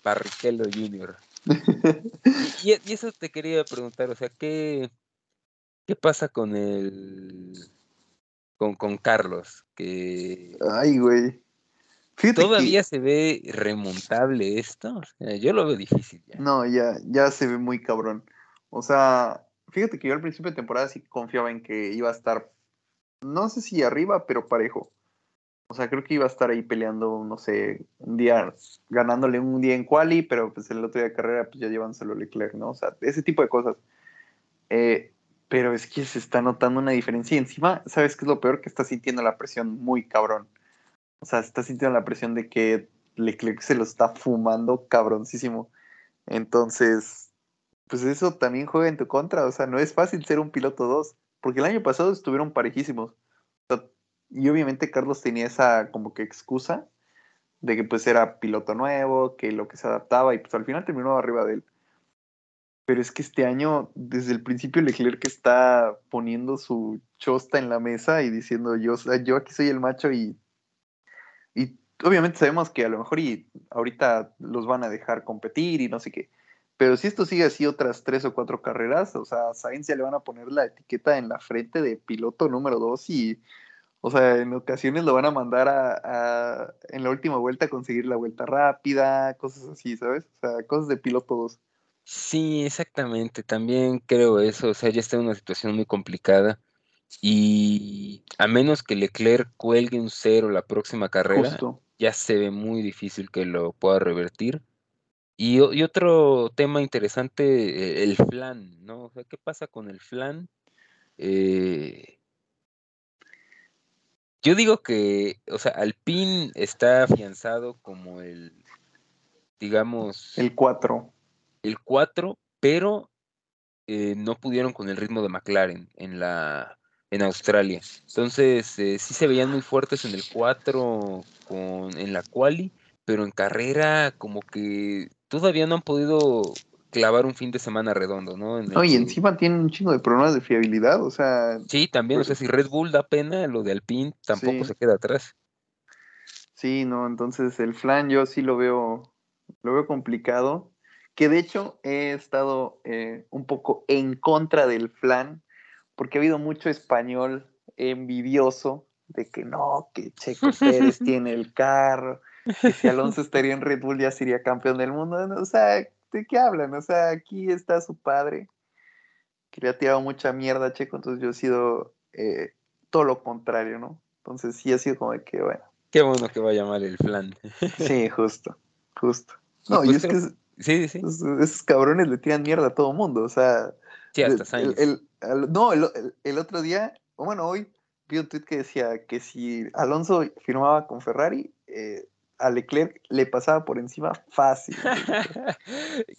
Barrichello Jr. [LAUGHS] y, y, eso te quería preguntar, o sea, ¿qué, qué pasa con el... Con, con Carlos? Que... Ay, güey. ¿Todavía se ve remontable esto? yo lo veo difícil ya. No, ya, ya se ve muy cabrón. O sea, fíjate que yo al principio de temporada sí confiaba en que iba a estar, no sé si arriba, pero parejo. O sea, creo que iba a estar ahí peleando, no sé, un día, ganándole un día en quali, pero pues el otro día de carrera, pues ya llevándoselo Leclerc, ¿no? O sea, ese tipo de cosas. Eh, pero es que se está notando una diferencia. Y encima, ¿sabes qué es lo peor? Que está sintiendo la presión muy cabrón. O sea, está sintiendo la presión de que Leclerc se lo está fumando cabroncísimo. Entonces, pues eso también juega en tu contra. O sea, no es fácil ser un piloto 2. Porque el año pasado estuvieron parejísimos. Y obviamente Carlos tenía esa como que excusa de que pues era piloto nuevo, que lo que se adaptaba y pues al final terminó arriba de él. Pero es que este año, desde el principio, Leclerc está poniendo su chosta en la mesa y diciendo, yo, yo aquí soy el macho y, y obviamente sabemos que a lo mejor y ahorita los van a dejar competir y no sé qué. Pero si esto sigue así otras tres o cuatro carreras, o sea, a Sainz ya le van a poner la etiqueta en la frente de piloto número dos y, o sea, en ocasiones lo van a mandar a, en la última vuelta a conseguir la vuelta rápida, cosas así, ¿sabes? O sea, cosas de piloto dos. Sí, exactamente, también creo eso, o sea, ya está en una situación muy complicada y a menos que Leclerc cuelgue un cero la próxima carrera, ya se ve muy difícil que lo pueda revertir. Y, otro tema interesante, eh, el flan, ¿no? O sea, ¿qué pasa con el flan? Eh, yo digo que, o sea, Alpine está afianzado como el, digamos... El 4 el 4, pero eh, no pudieron con el ritmo de McLaren en la en Australia. Entonces, eh, sí se veían muy fuertes en el 4 con, en la quali, pero en carrera como que todavía no han podido clavar un fin de semana redondo, ¿no? no, y encima tienen un chingo de problemas de fiabilidad, o sea... Sí, también, o sea, pues si Red Bull da pena, lo de Alpine tampoco se queda atrás. Sí, no, entonces el flan yo sí lo veo, lo veo complicado que de hecho he estado eh, un poco en contra del flan, porque ha habido mucho español envidioso de que no, que Checo [LAUGHS] Pérez tiene el carro, que si Alonso estaría en Red Bull ya sería campeón del mundo. O sea, ¿de qué hablan? O sea, aquí está su padre, que le ha tirado mucha mierda a Checo, entonces yo he sido eh, todo lo contrario, ¿no? Entonces sí ha sido como de que, bueno. Qué bueno que vaya mal el flan. [LAUGHS] sí, justo, justo. No, y pues es que Sí, sí. Esos, cabrones le tiran mierda a todo mundo, o sea. Sí, hasta el, No, el, otro día, o bueno, hoy vi un tweet que decía que si Alonso firmaba con Ferrari, eh, a Leclerc le pasaba por encima fácil. [LAUGHS]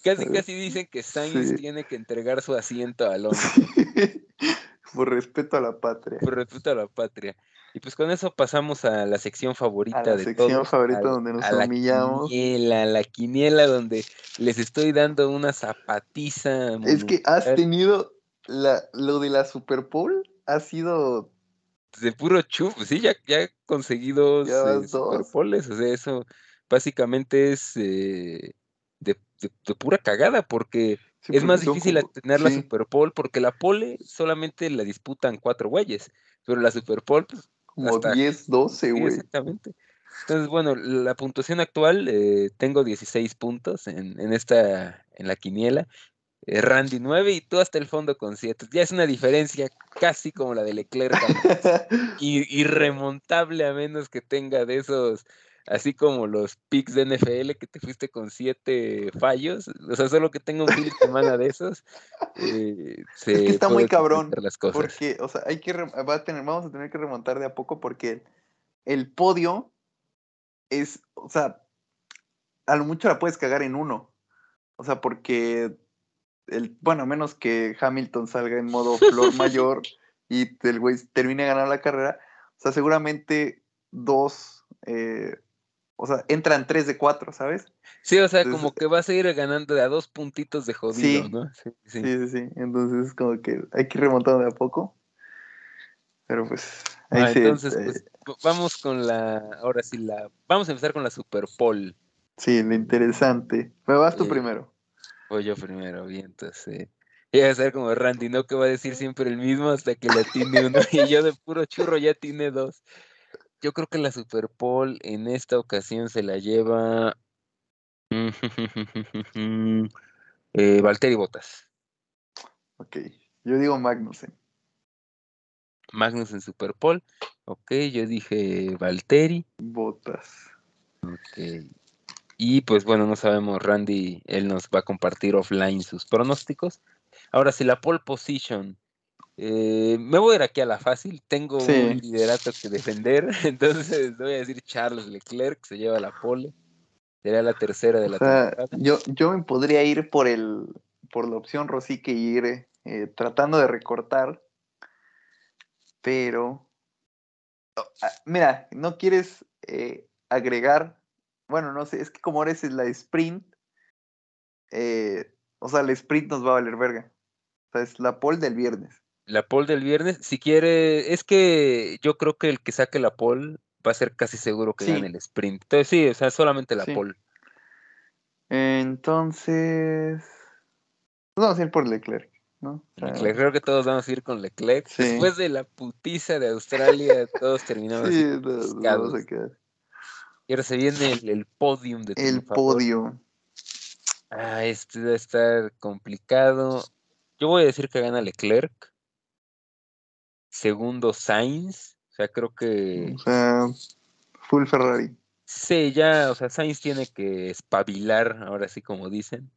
casi, casi [LAUGHS] dicen que Sainz tiene que entregar su asiento a Alonso. [LAUGHS] por respeto a la patria. Por respeto a la patria. Y pues con eso pasamos a la sección favorita a la de sección favorita donde nos humillamos. La quiniela, la quiniela donde les estoy dando una zapatiza. Es que has tenido la, lo de la Super Bowl, ha sido de puro chup, sí, ya, ya he conseguido eh, Super o sea, eso básicamente es eh, de, pura cagada, porque es más difícil tener la Super Bowl, porque la pole solamente la disputan cuatro güeyes, pero la Super Bowl, pues, como 10, 12, güey. exactamente. Entonces, bueno, la puntuación actual, eh, tengo 16 puntos en, en, esta, en la quiniela. Eh, Randy 9 y tú hasta el fondo con 7. Ya es una diferencia casi como la de Leclerc. [LAUGHS] y, irremontable a menos que tenga de esos, así como los picks de NFL que te fuiste con 7 fallos. O sea, solo que tenga un fin de semana de esos. Eh, es que está muy cabrón. Las cosas. Porque, o sea, hay que va a tener, vamos a tener que remontar de a poco porque el podio es, o sea, a lo mucho la puedes cagar en uno. O sea, porque el, bueno, menos que Hamilton salga en modo flor [LAUGHS] mayor y el güey termine de ganar la carrera, o sea, seguramente dos, eh, o sea, entran tres de cuatro, ¿sabes? Sí, o sea, como que va a seguir ganando de a dos puntitos de jodido, ¿no? Sí sí. sí sí. Entonces es como que hay que ir remontando de a poco. Pero pues. Ahí ah, entonces, este pues vamos con la. Ahora sí, la. Vamos a empezar con la Super Bowl. Sí, lo interesante. Me vas tú eh, primero. Voy yo primero, bien, entonces. Y a ser como Randy, ¿no? Que va a decir siempre el mismo hasta que le tiene uno. [LAUGHS] y yo de puro churro ya tiene dos. Yo creo que la Super Bowl en esta ocasión se la lleva. [LAUGHS] eh, Valtteri Botas. Ok, yo digo Magnussen. Magnus en Superpole. Ok, yo dije Valtteri. Botas. Ok. Y pues bueno, no sabemos, Randy, él nos va a compartir offline sus pronósticos. Ahora, si la pole position, eh, me voy a ir aquí a la fácil, tengo un liderato que defender, [LAUGHS] entonces voy a decir Charles Leclerc, se lleva la pole, sería la tercera de la temporada. Yo, yo me podría ir por el por la opción Rosique y ir eh, tratando de recortar, pero ah, mira, no quieres eh, agregar bueno, no sé, es que como eres la sprint, eh, o sea, el sprint nos va a valer verga. O sea, es la pole del viernes. La pole del viernes, si quiere, es que yo creo que el que saque la pole va a ser casi seguro que gane el sprint. Entonces sí, o sea, solamente la pole. Entonces, vamos a ir por Leclerc, ¿no? Leclerc, creo que todos vamos a ir con Leclerc. Después de la putiza de Australia, todos terminamos. Sí, vamos a quedar. Y ahora se viene el, podium de El podio. Ah, este va a estar complicado. Yo voy a decir que gana Leclerc. Segundo, Sainz. O sea, creo que. O sea, full Ferrari. Sí, ya, o sea, Sainz tiene que espabilar, ahora sí como dicen.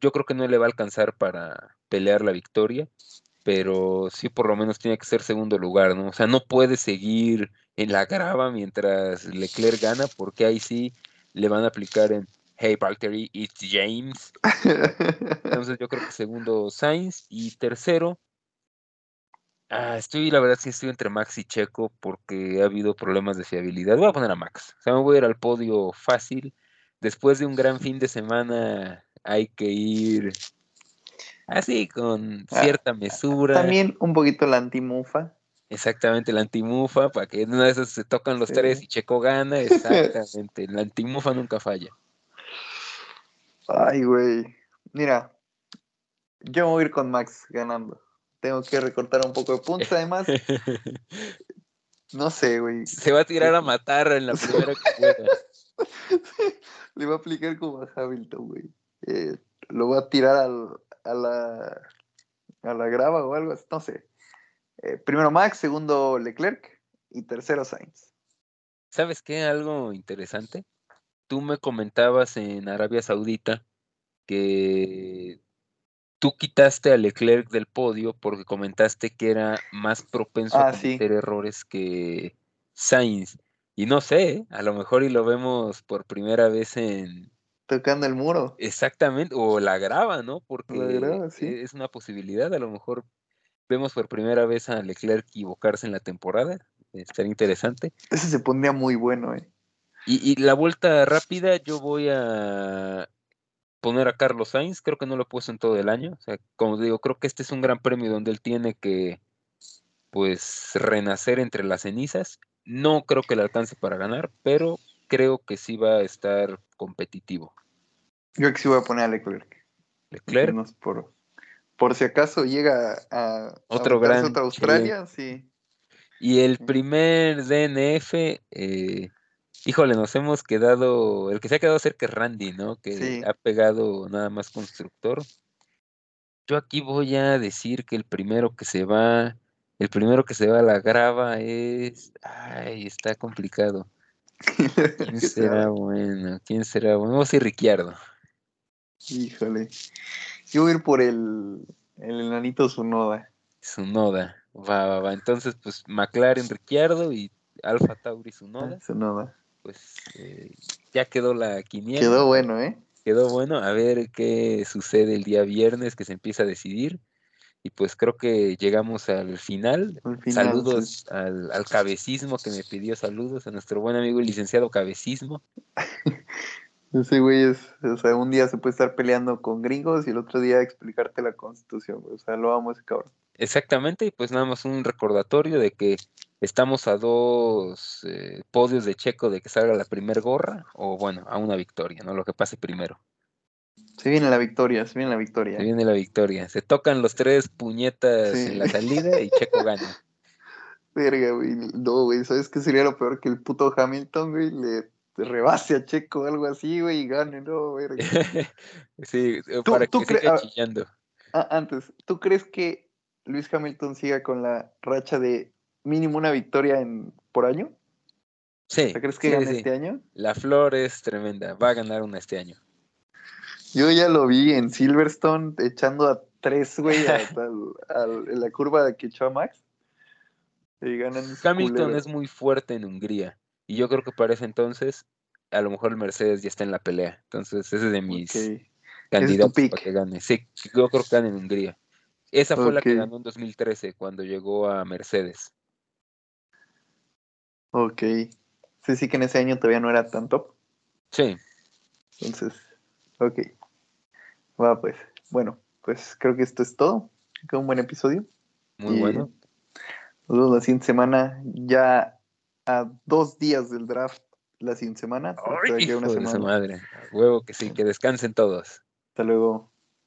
yo creo que no le va a alcanzar para pelear la victoria, pero sí por lo menos tiene que ser segundo lugar, ¿no? O sea, no puede seguir en la grava mientras Leclerc gana, porque ahí sí le van a aplicar en Hey Valtteri, it's James. [LAUGHS] Entonces yo creo que segundo Sainz y tercero. Ah, estoy, la verdad sí estoy entre Max y Checo porque ha habido problemas de fiabilidad. Voy a poner a Max. O sea, me voy a ir al podio fácil. Después de un gran fin de semana hay que ir así con ah, cierta mesura. También un poquito la antimufa. Exactamente, la antimufa, para que una de esas se tocan los tres y Checo gana, exactamente, [LAUGHS] la antimufa nunca falla. Ay, güey, mira, yo voy a ir con Max ganando. Tengo que recortar un poco de puntos, además. [LAUGHS] no sé, güey. Se va a tirar a matar en la [LAUGHS] primera que pueda. Le va a aplicar como a Hamilton, güey. Eh, lo va a tirar al, a la a la grava o algo así, no sé. Eh, primero Max, segundo Leclerc y tercero Sainz. ¿Sabes qué? Algo interesante. Tú me comentabas en Arabia Saudita que tú quitaste a Leclerc del podio porque comentaste que era más propenso a ah, cometer errores que Sainz. Y no sé, a lo mejor y lo vemos por primera vez en... Tocando el muro. Exactamente, o la graba, ¿no? Porque e, es una posibilidad, a lo mejor vemos por primera vez a Leclerc equivocarse en la temporada. Estaría interesante. Ese se pondría muy bueno, ¿eh? Y, la vuelta rápida, yo voy a poner a Carlos Sainz. Creo que no lo he puesto en todo el año. O sea, como digo, creo que este es un gran premio donde él tiene que, pues, renacer entre las cenizas. No creo que le alcance para ganar, pero creo que sí va a estar competitivo. Yo que sí voy a poner a Leclerc. Leclerc. por, por si acaso llega a, otro gran otra Australia, sí. Y el primer DNF, eh, híjole, nos hemos quedado, el que se ha quedado cerca es Randy, ¿no? Que ha pegado nada más constructor. Yo aquí voy a decir que el primero que se va, el primero que se va a la grava es, ay, está complicado. [LAUGHS] ¿Quién será bueno? ¿Quién será bueno? Vamos a ir Ricciardo. Híjole. Yo voy a ir por el, el enanito Sunoda. Sunoda, va, va, va. Entonces, pues McLaren Ricciardo y Alfa Tauri Sunoda. Sunoda. Pues eh, ya quedó la quiniela. Quedó bueno, ¿eh? Quedó bueno. A ver qué sucede el día viernes que se empieza a decidir. Y pues creo que llegamos al final. saludos al, al, cabecismo que me pidió saludos, a nuestro buen amigo el licenciado Cabecismo. [LAUGHS] Ese güey es, o sea, un día se puede estar peleando con gringos y el otro día explicarte la constitución, O sea, lo amo ese cabrón. Exactamente, y pues nada más un recordatorio de que estamos a dos eh, podios de Checo de que salga la primer gorra, o bueno, a una victoria, ¿no? Lo que pase primero. Se viene la victoria, se viene la victoria. Se viene la victoria. Se tocan los tres puñetas en la salida y Checo gana. [LAUGHS] Verga, güey. No, güey, ¿sabes qué sería lo peor? Que el puto Hamilton, güey, le rebase a Checo o algo así, güey, y gane, ¿no? Verga. [LAUGHS] sí, eh, para que siga ah, ah, antes, ¿tú crees que Luis Hamilton siga con la racha de mínimo una victoria en, por año? Sí. ¿Crees que sí, gane sí. este año? La flor es tremenda. Va a ganar una este año. Yo ya lo vi en Silverstone echando a tres, güey, a- [LAUGHS] en la curva que echó a Max. Y ganan Hamilton es muy fuerte en Hungría. Y yo creo que para ese entonces, a lo mejor el Mercedes ya está en la pelea. Entonces, ese es de mis candidatos para que gane. Sí, yo creo que gane en Hungría. Esa fue la que ganó en 2013, cuando llegó a Mercedes. Ok. Sí, sí que en ese año todavía no era tan top. Sí, Entonces, ok. Va, pues. Bueno, pues creo que esto es todo. Fue un buen episodio. muy Y bueno. Nos vemos la siguiente semana. Ya a dos días del draft la siguiente semana. Ay, una hijo de su semana. madre. Huevo que sí, que descansen todos. Hasta luego.